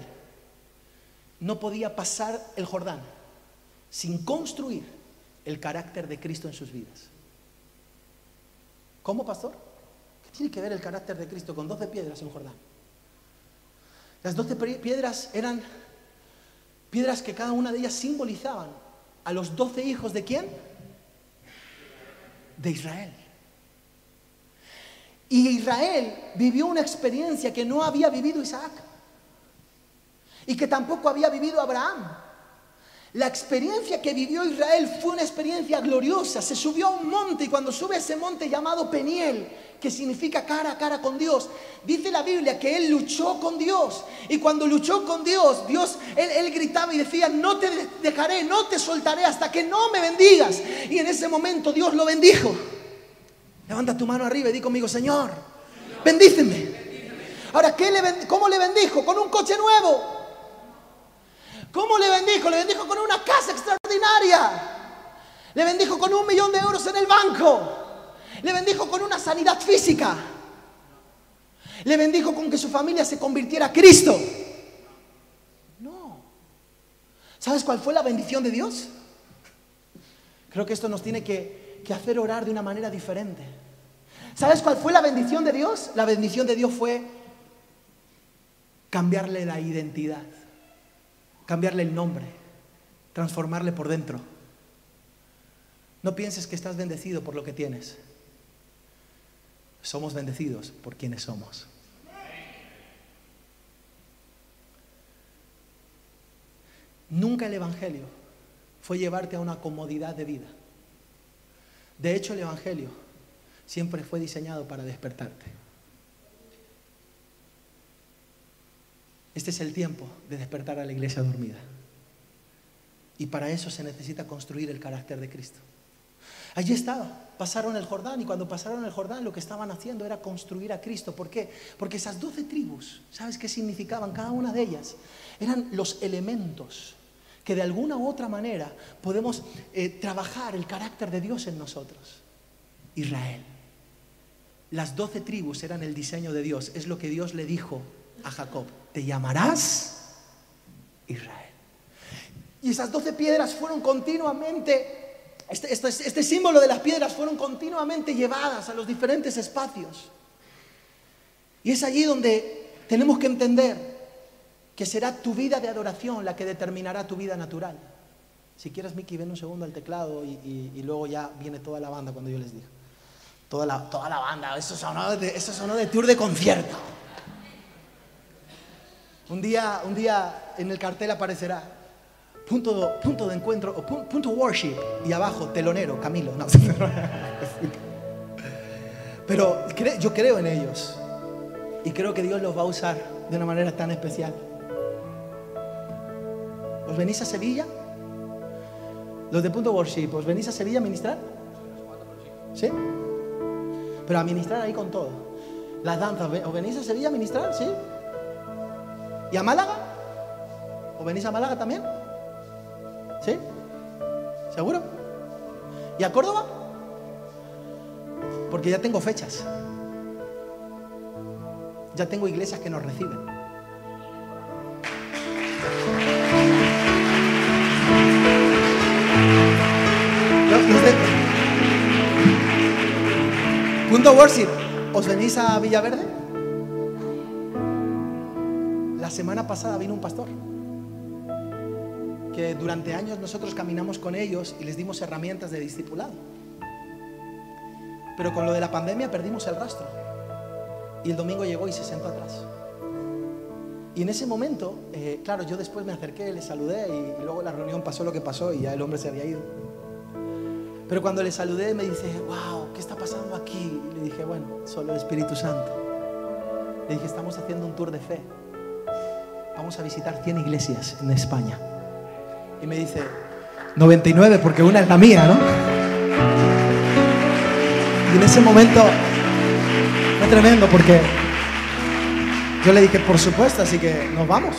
Speaker 3: no podía pasar el Jordán sin construir el carácter de Cristo en sus vidas. ¿Cómo, pastor? ¿Qué tiene que ver el carácter de Cristo con 12 piedras en Jordán? Las 12 piedras eran piedras que cada una de ellas simbolizaban a los 12 hijos de quién? De Israel. Y Israel vivió una experiencia que no había vivido Isaac y que tampoco había vivido Abraham. La experiencia que vivió Israel fue una experiencia gloriosa. Se subió a un monte y cuando sube a ese monte llamado Peniel, que significa cara a cara con Dios, dice la Biblia que él luchó con Dios. Y cuando luchó con Dios, Dios, él, él gritaba y decía, no te dejaré, no te soltaré hasta que no me bendigas. Y en ese momento Dios lo bendijo. Levanta tu mano arriba y di conmigo, Señor, bendíceme. Ahora, ¿qué le ¿cómo le bendijo? Con un coche nuevo. ¿Cómo le bendijo? Le bendijo con una casa extraordinaria. Le bendijo con un millón de euros en el banco. Le bendijo con una sanidad física. Le bendijo con que su familia se convirtiera a Cristo. No. ¿Sabes cuál fue la bendición de Dios? Creo que esto nos tiene que, hacer orar de una manera diferente. ¿Sabes cuál fue la bendición de Dios? La bendición de Dios fue cambiarle la identidad cambiarle el nombre, transformarle por dentro. No pienses que estás bendecido por lo que tienes. Somos bendecidos por quienes somos. Nunca el Evangelio fue llevarte a una comodidad de vida. De hecho, el Evangelio siempre fue diseñado para despertarte. Este es el tiempo de despertar a la iglesia dormida. Y para eso se necesita construir el carácter de Cristo. Allí estaba, pasaron el Jordán y cuando pasaron el Jordán lo que estaban haciendo era construir a Cristo. ¿Por qué? Porque esas doce tribus, ¿sabes qué significaban cada una de ellas? Eran los elementos que de alguna u otra manera podemos eh, trabajar el carácter de Dios en nosotros. Israel. Las doce tribus eran el diseño de Dios, es lo que Dios le dijo a Jacob te llamarás Israel. Y esas doce piedras fueron continuamente, este, este, símbolo de las piedras fueron continuamente llevadas a los diferentes espacios. Y es allí donde tenemos que entender que será tu vida de adoración la que determinará tu vida natural. Si quieres, Miki, ven un segundo al teclado y, luego ya viene toda la banda cuando yo les digo. Toda la, toda la banda, eso sonó, de, eso sonó de tour de concierto. Un día, un día en el cartel aparecerá punto, punto de encuentro o punto, worship y abajo telonero, Camilo. Pero yo creo en ellos y creo que Dios los va a usar de una manera tan especial. ¿Os venís a Sevilla? Los de punto worship, ¿os venís a Sevilla a ministrar? ¿Sí? Pero a ministrar ahí con todo. Las danzas, ¿os venís a Sevilla a ministrar? ¿Sí? ¿Y a Málaga? ¿O venís a Málaga también? ¿Sí? ¿Seguro? ¿Y a Córdoba? Porque ya tengo fechas. Ya tengo iglesias que nos reciben. Punto worship. ¿Os venís a Villaverde? Semana pasada vino un pastor que durante años nosotros caminamos con ellos y les dimos herramientas de discipulado. Pero con lo de la pandemia perdimos el rastro. Y el domingo llegó y se sentó atrás. Y en ese momento, eh, claro, yo después me acerqué, le saludé y, luego la reunión pasó lo que pasó y ya el hombre se había ido. Pero cuando le saludé me dice, wow, ¿qué está pasando aquí? Le dije, bueno, solo el Espíritu Santo. Le dije, estamos haciendo un tour de fe vamos a visitar 100 iglesias en España. Y me dice, 99 porque una es la mía, ¿no? Y en ese momento fue tremendo porque yo le dije, por supuesto, así que nos vamos.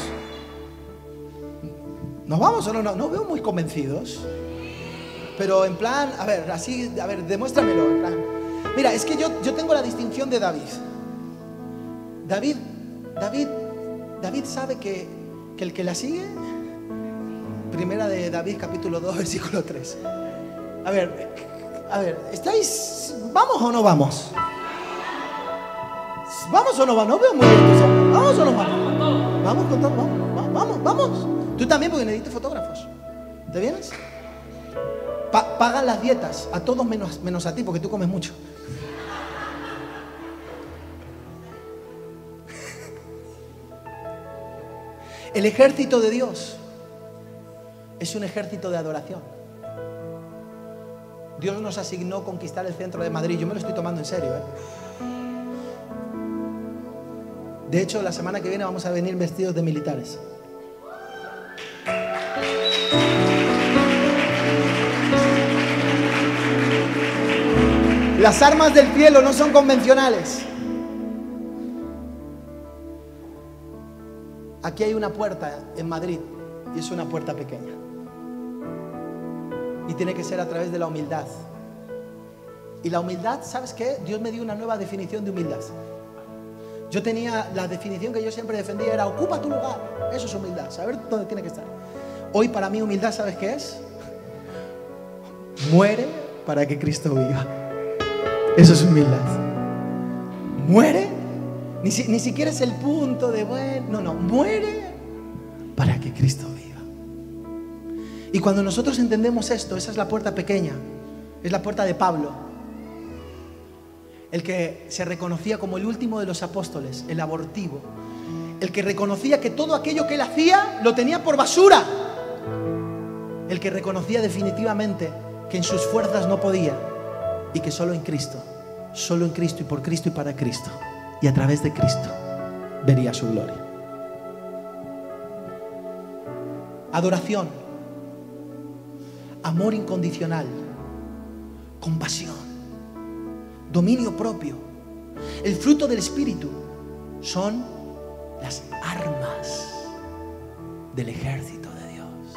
Speaker 3: ¿Nos vamos o no? No, no veo muy convencidos. Pero en plan, a ver, así, a ver, demuéstramelo. Mira, es que yo, yo tengo la distinción de David. David, David David sabe que, el que la sigue, primera de David capítulo 2, versículo 3. A ver, A ver, ¿estáis. ¿Vamos o no vamos? ¿Vamos o no vamos? No veo muy bien. ¿Vamos o no vamos? Vamos con todo, vamos, va- vamos, vamos. Tú también, porque necesito fotógrafos. ¿Te vienes? Pa- pagan las dietas, a todos menos a ti, porque tú comes mucho. El ejército de Dios es un ejército de adoración. Dios nos asignó conquistar el centro de Madrid. Yo me lo estoy tomando en serio. ¿eh? De hecho, la semana que viene vamos a venir vestidos de militares. Las armas del cielo no son convencionales. Aquí hay una puerta en Madrid y es una puerta pequeña. Y tiene que ser a través de la humildad. Y la humildad, ¿sabes qué? Dios me dio una nueva definición de humildad. Yo tenía la definición que yo siempre defendía era ocupa tu lugar. Eso es humildad, saber dónde tiene que estar. Hoy para mí humildad, ¿sabes qué es? Muere para que Cristo viva. Eso es humildad. Muere. Ni, si- ni siquiera es el punto de, bueno, no, no, muere para que Cristo viva. Y cuando nosotros entendemos esto, esa es la puerta pequeña, es la puerta de Pablo, el que se reconocía como el último de los apóstoles, el abortivo, el que reconocía que todo aquello que él hacía lo tenía por basura, el que reconocía definitivamente que en sus fuerzas no podía y que solo en Cristo, solo en Cristo y por Cristo y para Cristo y a través de Cristo vería su gloria. Adoración, amor incondicional, compasión, dominio propio, el fruto del Espíritu son las armas del ejército de Dios.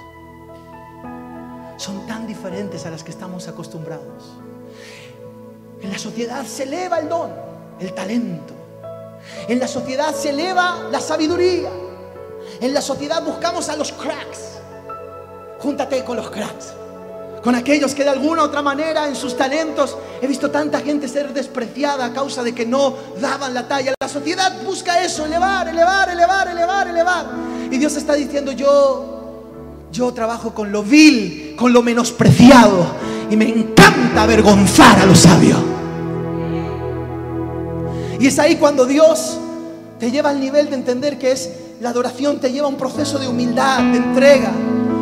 Speaker 3: Son tan diferentes a las que estamos acostumbrados. En la sociedad se eleva el don, el talento. En la sociedad se eleva la sabiduría. En la sociedad buscamos a los cracks. Júntate con los cracks. Con aquellos que de alguna u otra manera en sus talentos he visto tanta gente ser despreciada a causa de que no daban la talla. La sociedad busca eso, elevar, elevar, elevar, elevar, elevar. Y Dios está diciendo, yo, yo trabajo con lo vil, con lo menospreciado. Y me encanta avergonzar a los sabios. Y es ahí cuando Dios te lleva al nivel de entender que es la adoración, te lleva a un proceso de humildad, de entrega,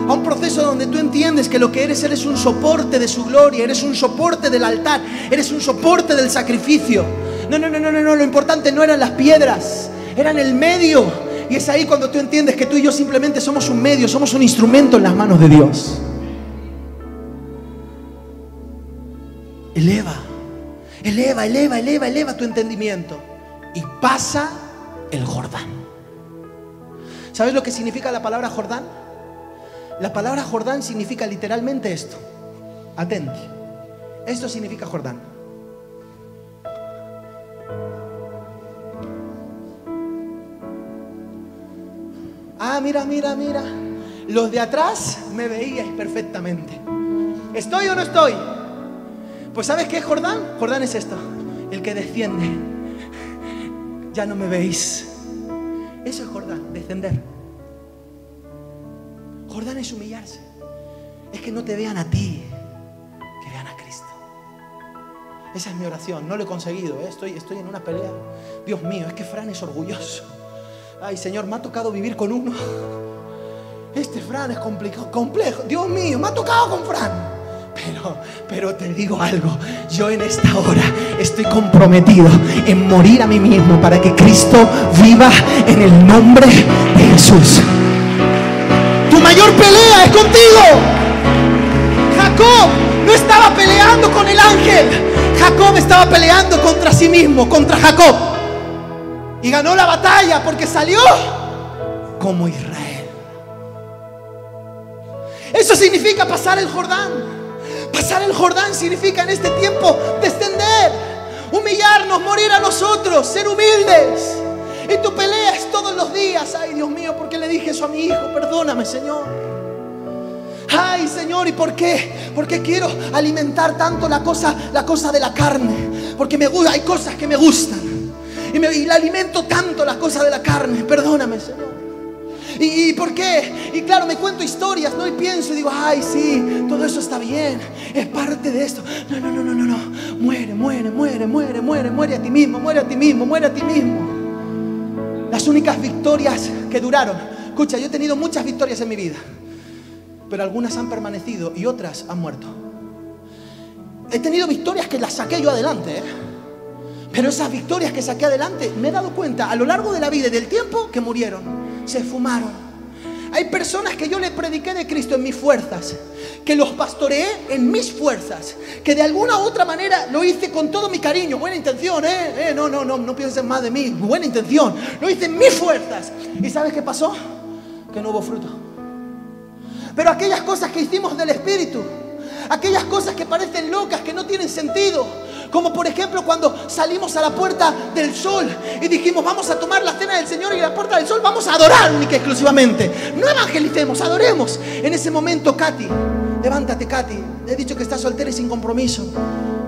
Speaker 3: a un proceso donde tú entiendes que lo que eres, eres un soporte de su gloria, eres un soporte del altar, eres un soporte del sacrificio. No, no, no, no, no, lo importante no eran las piedras, eran el medio. Y es ahí cuando tú entiendes que tú y yo simplemente somos un medio, somos un instrumento en las manos de Dios. Eleva, eleva, eleva, eleva, eleva tu entendimiento. Y pasa el Jordán. ¿Sabes lo que significa la palabra Jordán? La palabra Jordán significa literalmente esto. Atente. Esto significa Jordán. Ah, mira, mira, mira. Los de atrás me veíais perfectamente. ¿Estoy o no estoy? Pues ¿sabes qué es Jordán? Jordán es esto. El que desciende. Ya no me veis. Eso es Jordán, descender. Jordán es humillarse. Es que no te vean a ti, que vean a Cristo. Esa es mi oración. No lo he conseguido. ¿eh? Estoy, estoy en una pelea. Dios mío, es que Fran es orgulloso. Ay, Señor, me ha tocado vivir con uno. Este Fran es complicado, complejo. Dios mío, me ha tocado con Fran. Pero, pero te digo algo, yo en esta hora estoy comprometido en morir a mí mismo para que Cristo viva en el nombre de Jesús. Tu mayor pelea es contigo. Jacob no estaba peleando con el ángel. Jacob estaba peleando contra sí mismo, contra Jacob. Y ganó la batalla porque salió como Israel. Eso significa pasar el Jordán. Pasar el Jordán significa en este tiempo descender, humillarnos, morir a nosotros, ser humildes. Y tu pelea es todos los días. Ay, Dios mío, ¿por qué le dije eso a mi hijo? Perdóname, Señor. Ay, Señor, ¿y por qué? ¿Por qué quiero alimentar tanto la cosa, la cosa de la carne? Porque me gusta, hay cosas que me gustan. Y, me, y le alimento tanto la cosa de la carne. Perdóname, Señor. ¿Y, por qué? Y claro, me cuento historias, ¿no? Y pienso y digo, ay, sí, todo eso está bien, es parte de esto. No, no, no, no, no, no. Muere, muere, muere, muere, muere, muere a ti mismo, muere a ti mismo, muere a ti mismo. Las únicas victorias que duraron. Escucha, yo he tenido muchas victorias en mi vida, pero algunas han permanecido y otras han muerto. He tenido victorias que las saqué yo adelante, ¿eh? Pero esas victorias que saqué adelante, me he dado cuenta a lo largo de la vida y del tiempo que murieron, se fumaron. Hay personas que yo le prediqué de Cristo en mis fuerzas, que los pastoreé en mis fuerzas, que de alguna u otra manera lo hice con todo mi cariño, buena intención, ¿eh? Eh, no, no, no, no piensen más de mí, buena intención, lo hice en mis fuerzas. ¿Y sabes qué pasó? Que no hubo fruto. Pero aquellas cosas que hicimos del Espíritu, aquellas cosas que parecen locas, que no tienen sentido, como por ejemplo cuando salimos a la puerta del sol y dijimos vamos a tomar la cena del Señor y la puerta del sol vamos a adorar única exclusivamente. No evangelicemos, adoremos. En ese momento, Katy, levántate, Katy. He dicho que está soltera y sin compromiso.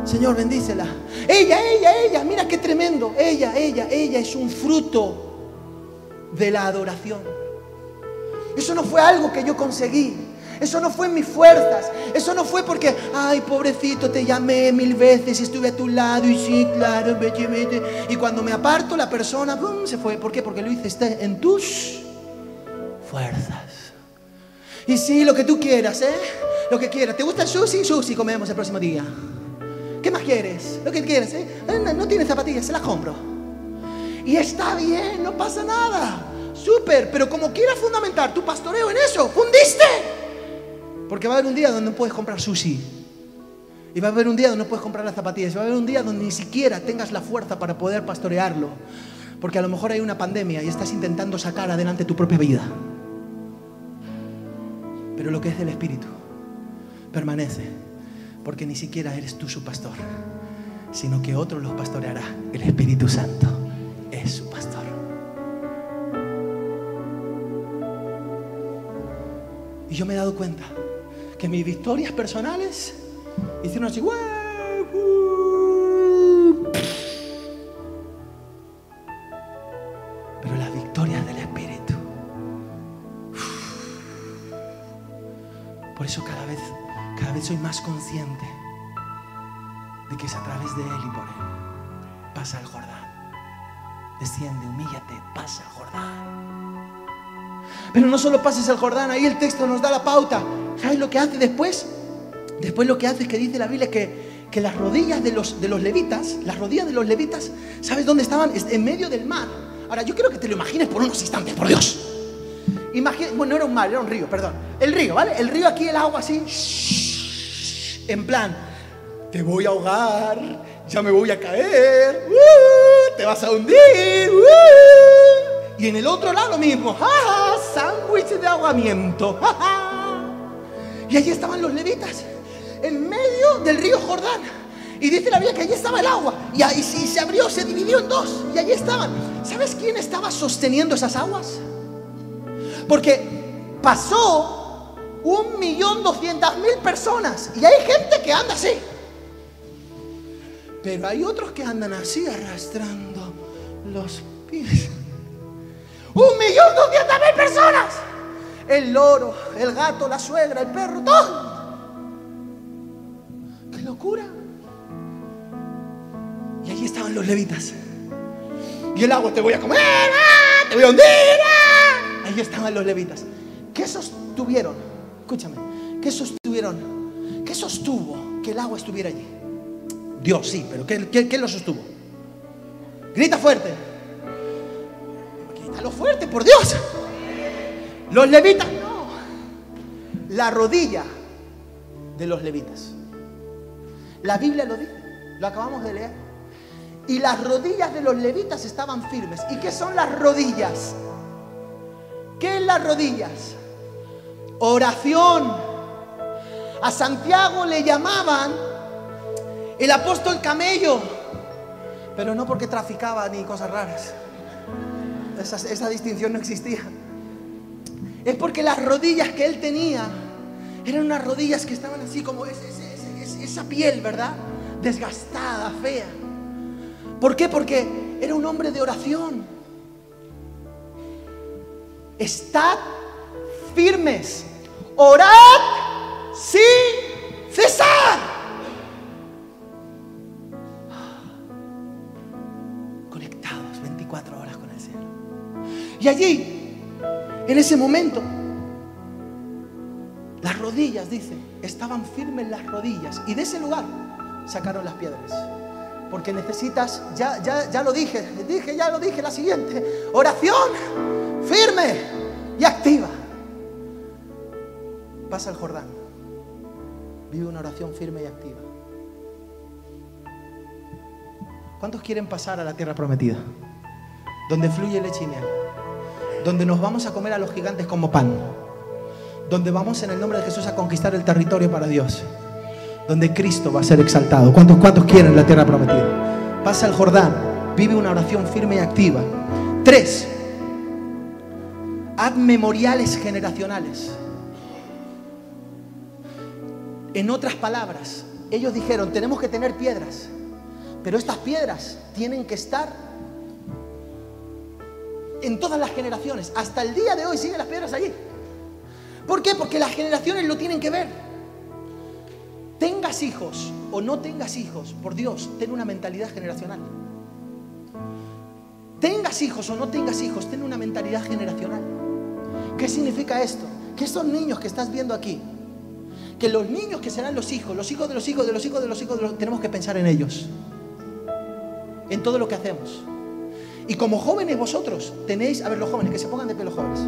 Speaker 3: Señor, bendícela. Ella, ella, ella, mira qué tremendo. Ella, ella, ella es un fruto de la adoración. Eso no fue algo que yo conseguí. Eso no fue en mis fuerzas. Eso no fue porque, ay, pobrecito, te llamé mil veces y estuve a tu lado y sí, claro, vete, vete. Y cuando me aparto, la persona, ¡pum! se fue. ¿Por qué? Porque lo hice en tus fuerzas. Y sí, lo que tú quieras, ¿eh? Lo que quieras. ¿Te gusta el sushi? Sushi comemos el próximo día. ¿Qué más quieres? Lo que quieras, ¿eh? No, no tienes zapatillas, se las compro. Y está bien, no pasa nada. Súper, pero como quieras fundamentar tu pastoreo en eso, fundiste. Porque va a haber un día donde no puedes comprar sushi. Y va a haber un día donde no puedes comprar las zapatillas. Y va a haber un día donde ni siquiera tengas la fuerza para poder pastorearlo. Porque a lo mejor hay una pandemia y estás intentando sacar adelante tu propia vida. Pero lo que es del Espíritu permanece. Porque ni siquiera eres tú su pastor. Sino que otro los pastoreará. El Espíritu Santo es su pastor. Y yo me he dado cuenta que mis victorias personales hicieron así. Pero las victorias del Espíritu. Por eso cada vez, cada vez soy más consciente de que es a través de Él y por Él. Pasa el Jordán. Desciende, humíllate, pasa el Jordán. Pero no solo pases el Jordán, ahí el texto nos da la pauta. ¿Sabes lo que hace después? Después lo que hace es que dice la Biblia que, que las rodillas de los, de los levitas, las rodillas de los levitas, ¿sabes dónde estaban? Es- En medio del mar. Ahora, yo quiero que te lo imagines por unos instantes, por Dios. Imagina, bueno, no era un mar, era un río, perdón. El río, ¿vale? El río aquí, el agua así. En plan, te voy a ahogar, ya me voy a caer, ¡uh! te vas a hundir. ¡uh! Y en el otro lado lo mismo, ¡ja, ja! Sándwich de ahogamiento. Y allí estaban los levitas, en medio del río Jordán. Y dice la Biblia que allí estaba el agua. Y ahí se abrió, se dividió en dos. Y allí estaban. ¿Sabes quién estaba sosteniendo esas aguas? Porque pasó un millón doscientas mil personas. Y hay gente que anda así. Pero hay otros que andan así arrastrando los pies. Un millón doscientas mil personas. El loro, el gato, la suegra, el perro, todo. ¡Qué locura! Y allí estaban los levitas. Y el agua te voy a comer, ¡ah! te voy a hundir. ¡ah! Ahí estaban los levitas. ¿Qué sostuvieron? Escúchame. ¿Qué sostuvieron? ¿Qué sostuvo que el agua estuviera allí? Dios, sí, pero ¿qué, qué, qué lo sostuvo? Grita fuerte. Grítalo fuerte, por Dios. Los levitas no. La rodilla de los levitas. La Biblia lo dice. Lo acabamos de leer. Y las rodillas de los levitas estaban firmes. ¿Y qué son las rodillas? ¿Qué es las rodillas? Oración. A Santiago le llamaban el apóstol camello, pero no porque traficaba ni cosas raras. Esa, esa distinción no existía. Es porque las rodillas que él tenía Eran unas rodillas que estaban así como esa piel, ¿verdad? Desgastada, fea. ¿Por qué? Porque era un hombre de oración. Estad firmes. Orad sin cesar. Allí, en ese momento, las rodillas, dice, estaban firmes las rodillas. Y de ese lugar sacaron las piedras. Porque necesitas, ya, ya, ya lo dije, dije, ya lo dije, la siguiente. Oración firme y activa. Pasa el Jordán. Vive una oración firme y activa. ¿Cuántos quieren pasar a la tierra prometida? Donde fluye leche y. Donde nos vamos a comer a los gigantes como pan. Donde vamos en el nombre de Jesús a conquistar el territorio para Dios. Donde Cristo va a ser exaltado. ¿Cuántos, cuántos quieren la tierra prometida? Pasa el Jordán. Vive una oración firme y activa. Tres. Haz memoriales generacionales. En otras palabras, ellos dijeron, tenemos que tener piedras, pero estas piedras tienen que estar en todas las generaciones. Hasta el día de hoy siguen las piedras allí. ¿Por qué? Porque las generaciones lo tienen que ver. Tengas hijos o no tengas hijos, por Dios, ten una mentalidad generacional. Tengas hijos o no tengas hijos, ten una mentalidad generacional. ¿Qué significa esto? Que estos niños que estás viendo aquí, que los niños que serán los hijos, los hijos de los hijos de los hijos de los hijos, de los, tenemos que pensar en ellos, en todo lo que hacemos. Y como jóvenes vosotros tenéis, a ver los jóvenes, que se pongan de pie los jóvenes.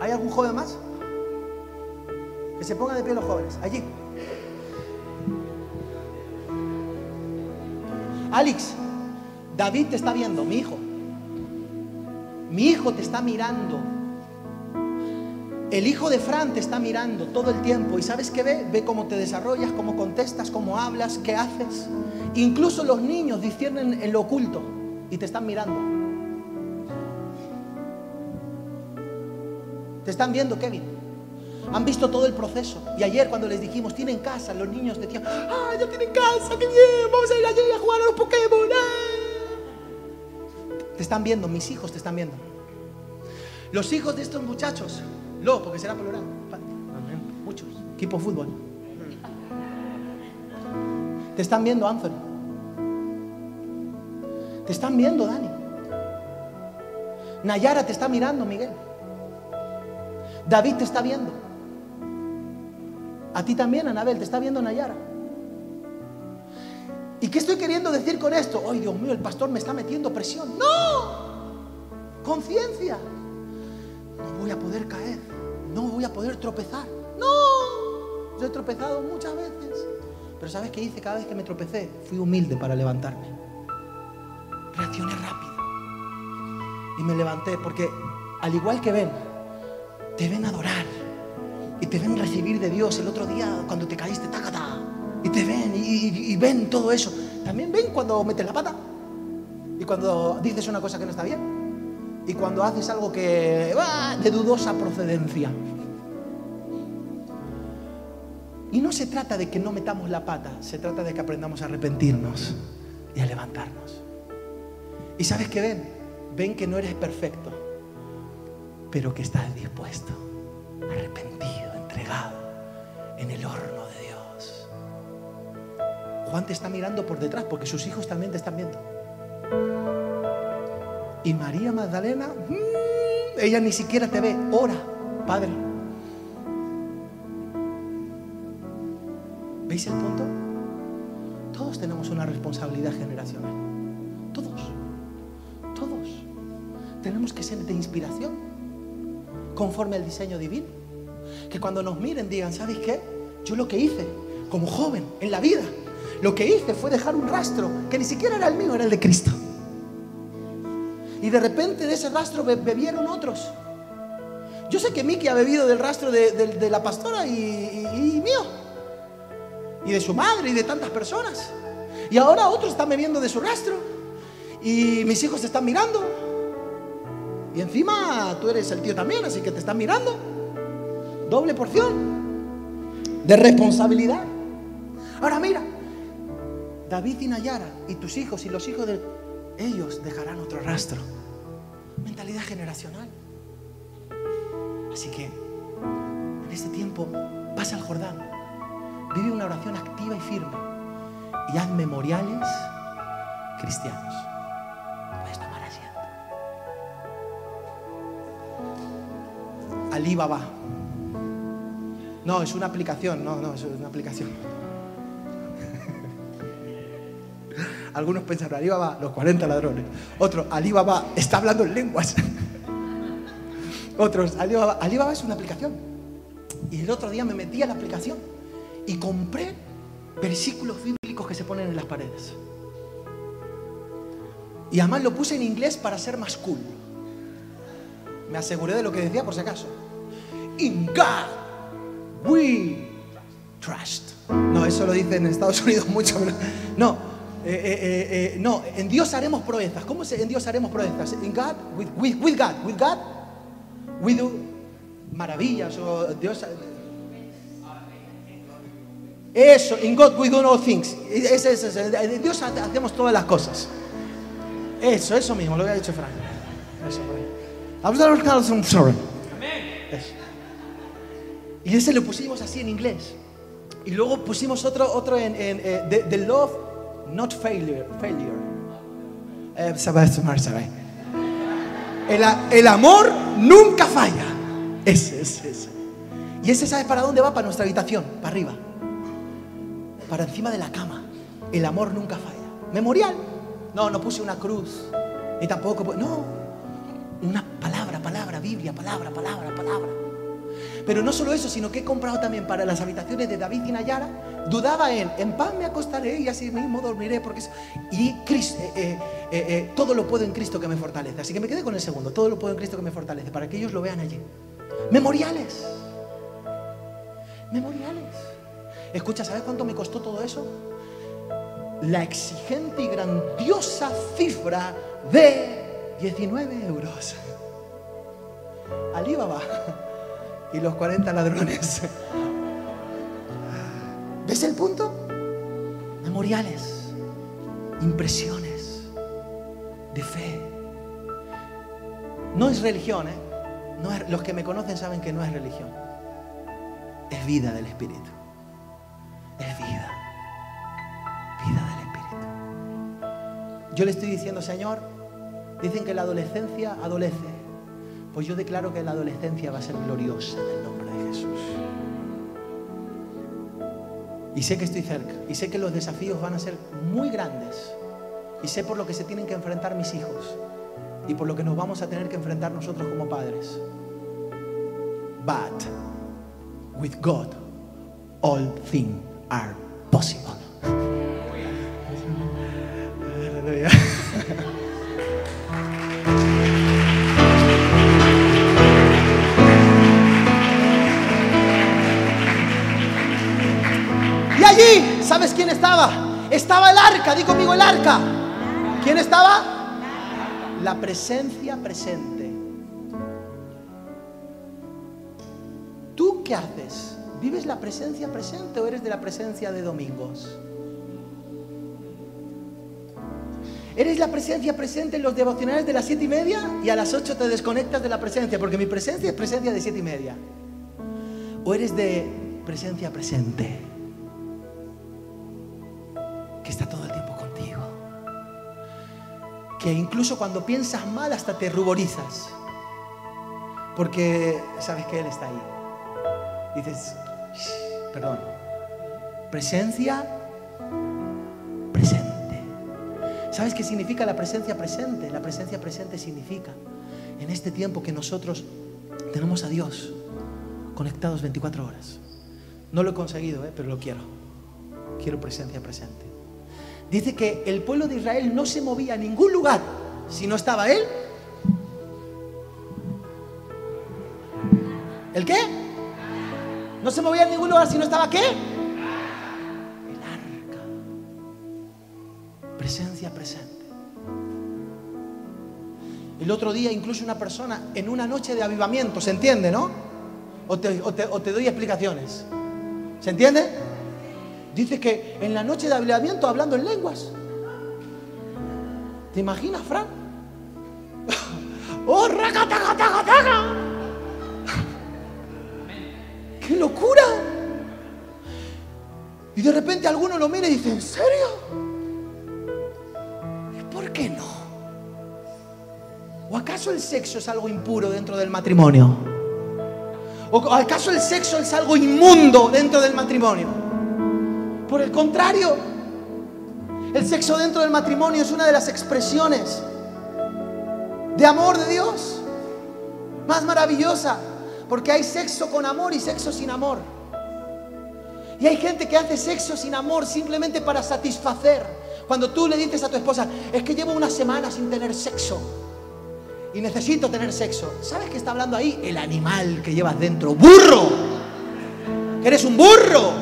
Speaker 3: ¿Hay algún joven más? Que se pongan de pie los jóvenes, allí. Alex, David te está viendo, mi hijo. Mi hijo te está mirando. El hijo de Fran te está mirando todo el tiempo. ¿Y sabes qué ve? Ve cómo te desarrollas, cómo contestas, cómo hablas, qué haces. Incluso los niños disciernen en lo oculto y te están mirando. Te están viendo, Kevin. Han visto todo el proceso. Y ayer cuando les dijimos, tienen casa, los niños decían, ¡ah, ya tienen casa! ¡Qué bien! Vamos a ir allí a jugar a los Pokémon. ¡eh!". Te están viendo, mis hijos te están viendo. Los hijos de estos muchachos, lo, porque será plural. Muchos. Equipo de fútbol. Te están viendo, Anthony. Te están viendo, Dani. Nayara te está mirando, Miguel. David te está viendo. A ti también, Anabel, te está viendo Nayara. ¿Y qué estoy queriendo decir con esto? Ay, Dios mío, el pastor me está metiendo presión. ¡No! Conciencia. No voy a poder caer. No voy a poder tropezar. ¡No! Yo he tropezado muchas veces. Pero ¿sabes qué hice cada vez que me tropecé? Fui humilde para levantarme. Reaccioné rápido. Y me levanté porque, al igual que ven, te ven adorar y te ven recibir de Dios el otro día cuando te caíste, tacata, y te ven y, y- y ven todo eso. También ven cuando metes la pata y cuando dices una cosa que no está bien y cuando haces algo que va de dudosa procedencia. Y no se trata de que no metamos la pata, se trata de que aprendamos a arrepentirnos y a levantarnos. ¿Y sabes qué ven? Ven que no eres perfecto, pero que estás dispuesto, arrepentido, entregado en el horno de Dios. Juan te está mirando por detrás porque sus hijos también te están viendo. Y María Magdalena, mm, ella ni siquiera te ve, ora, Padre. ¿Veis el punto? Todos tenemos una responsabilidad generacional. Todos. Todos. Tenemos que ser de inspiración conforme al diseño divino. Que cuando nos miren digan, ¿sabes qué? Yo lo que hice como joven en la vida, lo que hice fue dejar un rastro que ni siquiera era el mío, era el de Cristo. Y de repente de ese rastro be- bebieron otros. Yo sé que Miki ha bebido del rastro de, la pastora y mío. Y de su madre y de tantas personas. Y ahora otros están bebiendo de su rastro. Y mis hijos te están mirando. Y encima tú eres el tío también, así que te están mirando. Doble porción de responsabilidad. Ahora mira, David y Nayara y tus hijos y los hijos de ellos dejarán otro rastro. Mentalidad generacional. Así que en este tiempo pasa al Jordán, vive una oración activa y firme y haz memoriales cristianos. Puedes tomar asiento. Alibaba. No, es una aplicación, no, no, es una aplicación. Algunos pensaron, Alibaba, los 40 ladrones. Otro, Alibaba está hablando en lenguas. Otros, Alibaba, Alibaba es una aplicación. Y el otro día me metí a la aplicación y compré versículos bíblicos que se ponen en las paredes. Y además lo puse en inglés para ser más cool. Me aseguré de lo que decía por si acaso. In God we trust. No, eso lo dice en Estados Unidos mucho. pero- No, eh, eh, eh, no, en Dios haremos proezas. ¿Cómo se en Dios haremos proezas? In God, with, with, with God, with God, we do maravillas o Dios. Eso, in God we do all things. Ese, ese, ese, En Dios ha- hacemos todas las cosas. Eso, eso mismo, lo que ha dicho Frank. Eso. Eso. Y ese lo pusimos así en inglés. Y luego pusimos otro, otro en, en, eh, the, the love, not failure. failure. Eh, sabe- sabe- sabe. El, el amor nunca falla. Ese, ese, ese. Y ese, ¿sabes para dónde va? Para nuestra habitación, para arriba. Para encima de la cama. El amor nunca falla. Memorial. No, no puse una cruz. Ni tampoco. No. Una palabra, palabra, Biblia, palabra, palabra, palabra. Pero no solo eso, sino que he comprado también para las habitaciones de David y Nayara. Dudaba en, en paz me acostaré y así mismo dormiré. Porque y Cris- eh, eh, eh, eh, todo lo puedo en Cristo que me fortalece. Así que me quedé con el segundo, todo lo puedo en Cristo que me fortalece, para que ellos lo vean allí. Memoriales. Memoriales. Escucha, ¿sabes cuánto me costó todo eso? La exigente y grandiosa cifra de 19 euros. Alibaba y los 40 ladrones. ¿Ves el punto? Memoriales, impresiones de fe. No es religión, ¿eh? Los que me conocen saben que no es religión. Es vida del Espíritu. Es vida. Vida del Espíritu. Yo le estoy diciendo, Señor, dicen que la adolescencia adolece. Pues yo declaro que la adolescencia va a ser gloriosa en el nombre de Jesús. Y sé que estoy cerca. Y sé que los desafíos van a ser muy grandes. Y sé por lo que se tienen que enfrentar mis hijos. Y por lo que nos vamos a tener que enfrentar nosotros como padres. But with God, all things are possible. Aleluya. Y allí, ¿sabes quién estaba? Estaba el arca, di conmigo el arca. ¿Quién estaba? La presencia presente. ¿Tú qué haces? ¿Vives la presencia presente o eres de la presencia de domingos? ¿Eres la presencia presente en los devocionales de las siete y media y a las ocho te desconectas de la presencia? Porque mi presencia es presencia de siete y media. ¿O eres de presencia presente? Que está todo el tiempo contigo. Que incluso cuando piensas mal hasta te ruborizas. Porque sabes que Él está ahí. Dices, "Shh, perdón. Presencia presente. ¿Sabes qué significa la presencia presente? La presencia presente significa en este tiempo que nosotros tenemos a Dios conectados 24 horas. No lo he conseguido, ¿eh? pero lo quiero. Quiero presencia presente. Dice que el pueblo de Israel no se movía a ningún lugar si no estaba Él. ¿El qué? No se movía a ningún lugar si no estaba qué? El arca. Presencia presente. El otro día incluso una persona en una noche de avivamiento, ¿se entiende, no? O te, doy explicaciones. ¿Se entiende? Dice que en la noche de avivamiento hablando en lenguas. ¿Te imaginas, Fran? ¡Oh, racatacatacataca! ¡Qué locura! Y de repente alguno lo mira y dice, ¿en serio? ¿Y por qué no? ¿O acaso el sexo es algo impuro dentro del matrimonio? ¿O acaso el sexo es algo inmundo dentro del matrimonio? Por el contrario, el sexo dentro del matrimonio es una de las expresiones de amor de Dios más maravillosa, porque hay sexo con amor y sexo sin amor. Y hay gente que hace sexo sin amor simplemente para satisfacer. Cuando tú le dices a tu esposa, es que llevo una semana sin tener sexo y necesito tener sexo. ¿Sabes qué está hablando ahí? El animal que llevas dentro. ¡Burro! Eres un burro.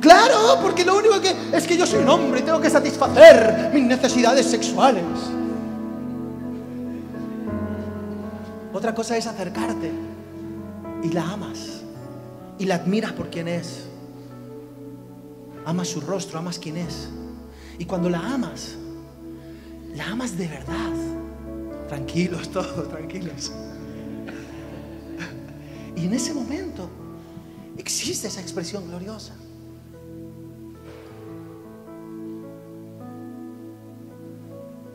Speaker 3: Claro, porque lo único que es que yo soy un hombre y tengo que satisfacer mis necesidades sexuales. Otra cosa es acercarte y la amas y la admiras por quien es. Amas su rostro, amas quién es. Y cuando la amas, la amas de verdad. Tranquilos todos, tranquilos. Y en ese momento existe esa expresión gloriosa.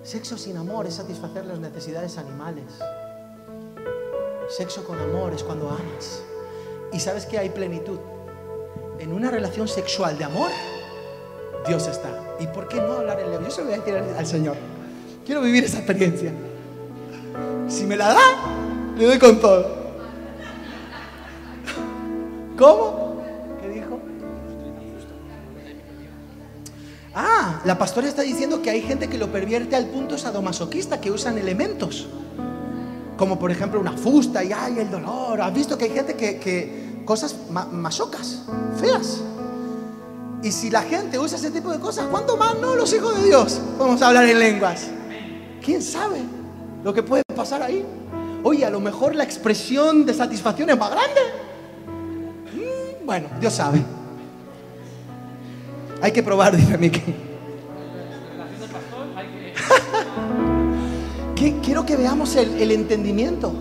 Speaker 3: Sexo sin amor es satisfacer las necesidades animales. Sexo con amor es cuando amas. Y sabes que hay plenitud. En una relación sexual de amor, Dios está. ¿Y por qué no hablar en lengua? Yo se lo voy a decir al- Señor. Quiero vivir esa experiencia. Si me la da, le doy con todo. ¿Cómo? ¿Qué dijo? Ah, la pastora está diciendo que hay gente que lo pervierte al punto sadomasoquista, que usan elementos. Como por ejemplo una fusta y ay, el dolor. ¿Has visto que hay gente que, que cosas ma- masocas, feas? Y si la gente usa ese tipo de cosas, ¿cuánto más no los hijos de Dios? Vamos a hablar en lenguas. ¿Quién sabe lo que puede pasar ahí? Oye, a lo mejor la expresión de satisfacción es más grande. Mm, bueno, Dios sabe. Hay que probar, dice Miki. Quiero que veamos el, entendimiento.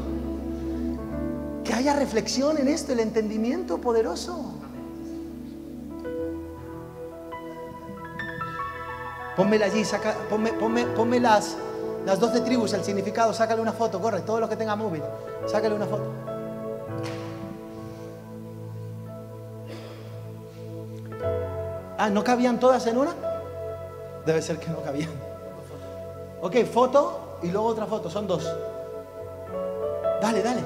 Speaker 3: Que haya reflexión en esto, el entendimiento poderoso. Pónmela allí, saca, ponme, ponme- ponme las, las 12 tribus, el significado, sácale una foto, corre, todo lo que tenga móvil, sácale una foto. Ah, ¿no cabían todas en una? Debe ser que no cabían. Ok, foto y luego otra foto, son dos. Dale, dale.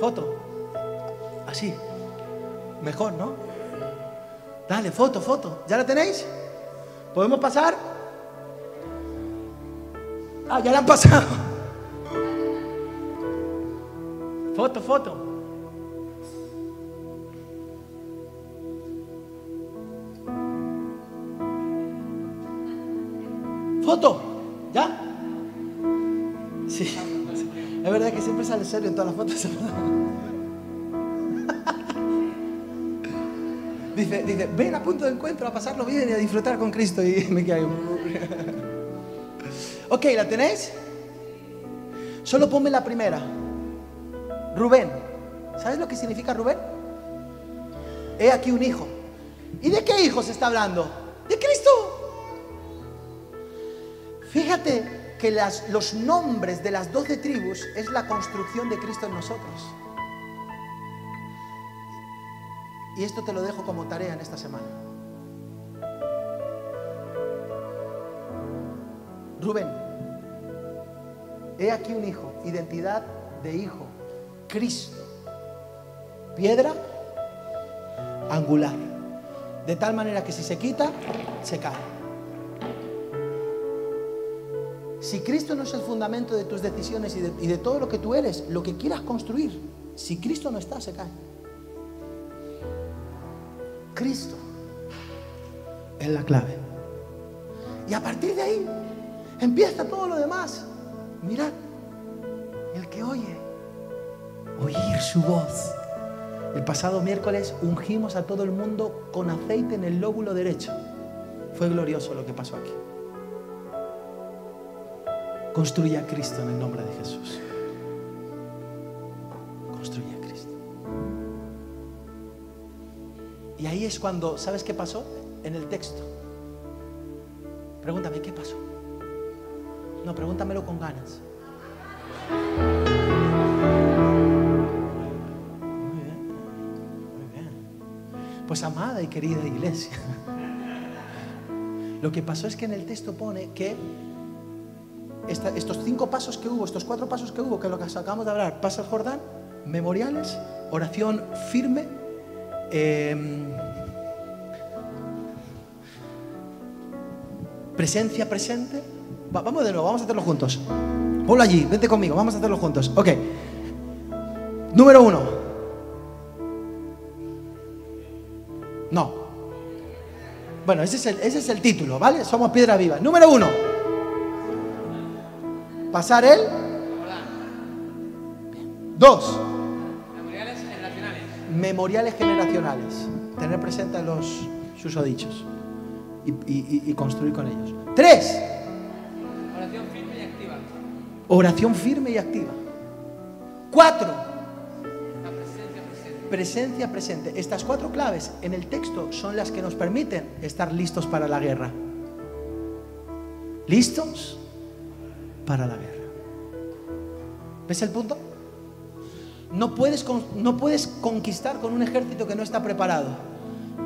Speaker 3: Foto. Así. Mejor, ¿no? Dale, foto, foto. ¿Ya la tenéis? ¿Podemos pasar? Ah, ya la han pasado. Foto, foto. Foto. Es verdad que siempre sale serio en todas las fotos. Dice, dice, ven a punto de encuentro a pasarlo bien y a disfrutar con Cristo. Y me quedo ahí. Ok, ¿la tenéis? Solo ponme la primera. Rubén. ¿Sabes lo que significa Rubén? He aquí un hijo. ¿Y de qué hijo se está hablando? De Cristo. Fíjate que los nombres de las doce tribus es la construcción de Cristo en nosotros. Y esto te lo dejo como tarea en esta semana. Rubén, he aquí un hijo, identidad de hijo, Cristo, piedra angular, de tal manera que si se quita, se cae. Si Cristo no es el fundamento de tus decisiones y de, todo lo que tú eres, lo que quieras construir, si Cristo no está, se cae. Cristo es la clave. Y a partir de ahí, Empieza todo lo demás. Mirad, el que oye, oír su voz. El pasado miércoles ungimos a todo el mundo con aceite en el lóbulo derecho. Fue glorioso lo que pasó aquí. Construye a Cristo en el nombre de Jesús. Construye a Cristo. Y ahí es cuando, ¿sabes qué pasó? En el texto. Pregúntame, ¿qué pasó? No, pregúntamelo con ganas. Muy bien, muy bien. Pues amada y querida iglesia, lo que pasó es que en el texto pone que estos cinco pasos que hubo, estos cuatro pasos que hubo, que es lo que acabamos de hablar, pasa al Jordán, memoriales, oración firme, em, presencia presente. Va- vamos de nuevo, vamos a hacerlo juntos. Ponlo allí, vente conmigo, vamos a hacerlo juntos. Ok. Número uno. No. Bueno, ese es el, ese es el título, ¿vale? Somos piedra viva. Número uno. Pasar el. Dos.
Speaker 1: Memoriales generacionales.
Speaker 3: Memoriales generacionales. Tener presente a los susodichos y, y- y- y construir con ellos. Tres.
Speaker 1: Oración firme y activa.
Speaker 3: Oración firme y activa. Cuatro.
Speaker 1: La presencia presente.
Speaker 3: Presencia presente. Estas cuatro claves en el texto son las que nos permiten estar listos para la guerra. ¿Listos? Para la guerra. ¿Ves el punto? No puedes, no puedes conquistar con un ejército que no está preparado.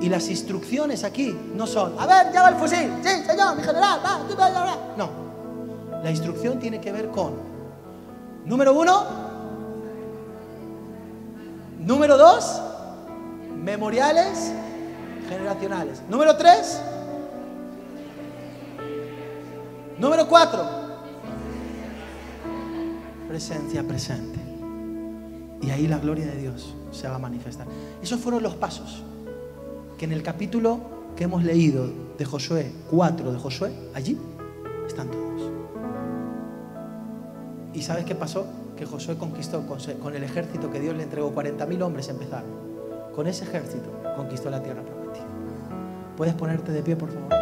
Speaker 3: Y las instrucciones aquí no son, a ver, lleva el fusil, sí, señor, mi general, va, va, va, va". No. La instrucción tiene que ver con, número uno, Número dos, memoriales generacionales. Número tres, número cuatro, presencia presente. Y ahí la gloria de Dios se va a manifestar. Esos fueron los pasos que en el capítulo que hemos leído de Josué 4 de Josué, allí están todos. ¿Y sabes qué pasó? Que Josué conquistó con, el ejército que Dios le entregó, 40.000 hombres empezaron. Con ese ejército conquistó la tierra prometida. ¿Puedes ponerte de pie, por favor?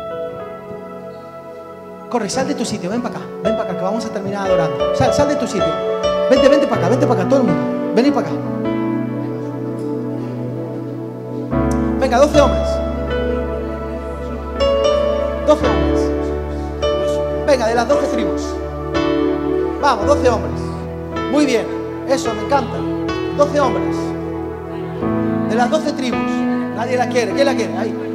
Speaker 3: Corre, sal de tu sitio, ven para acá, ven para acá, que vamos a terminar adorando. Sal, sal de tu sitio. Vente, vente para acá, vente para acá, todo el mundo. Venid para acá. Venga, 12 hombres. 12 hombres. Venga, de las 12 tribus. Vamos, 12 hombres. Muy bien, eso me encanta. 12 hombres. De las 12 tribus. Nadie la quiere. ¿Quién la quiere? Ahí.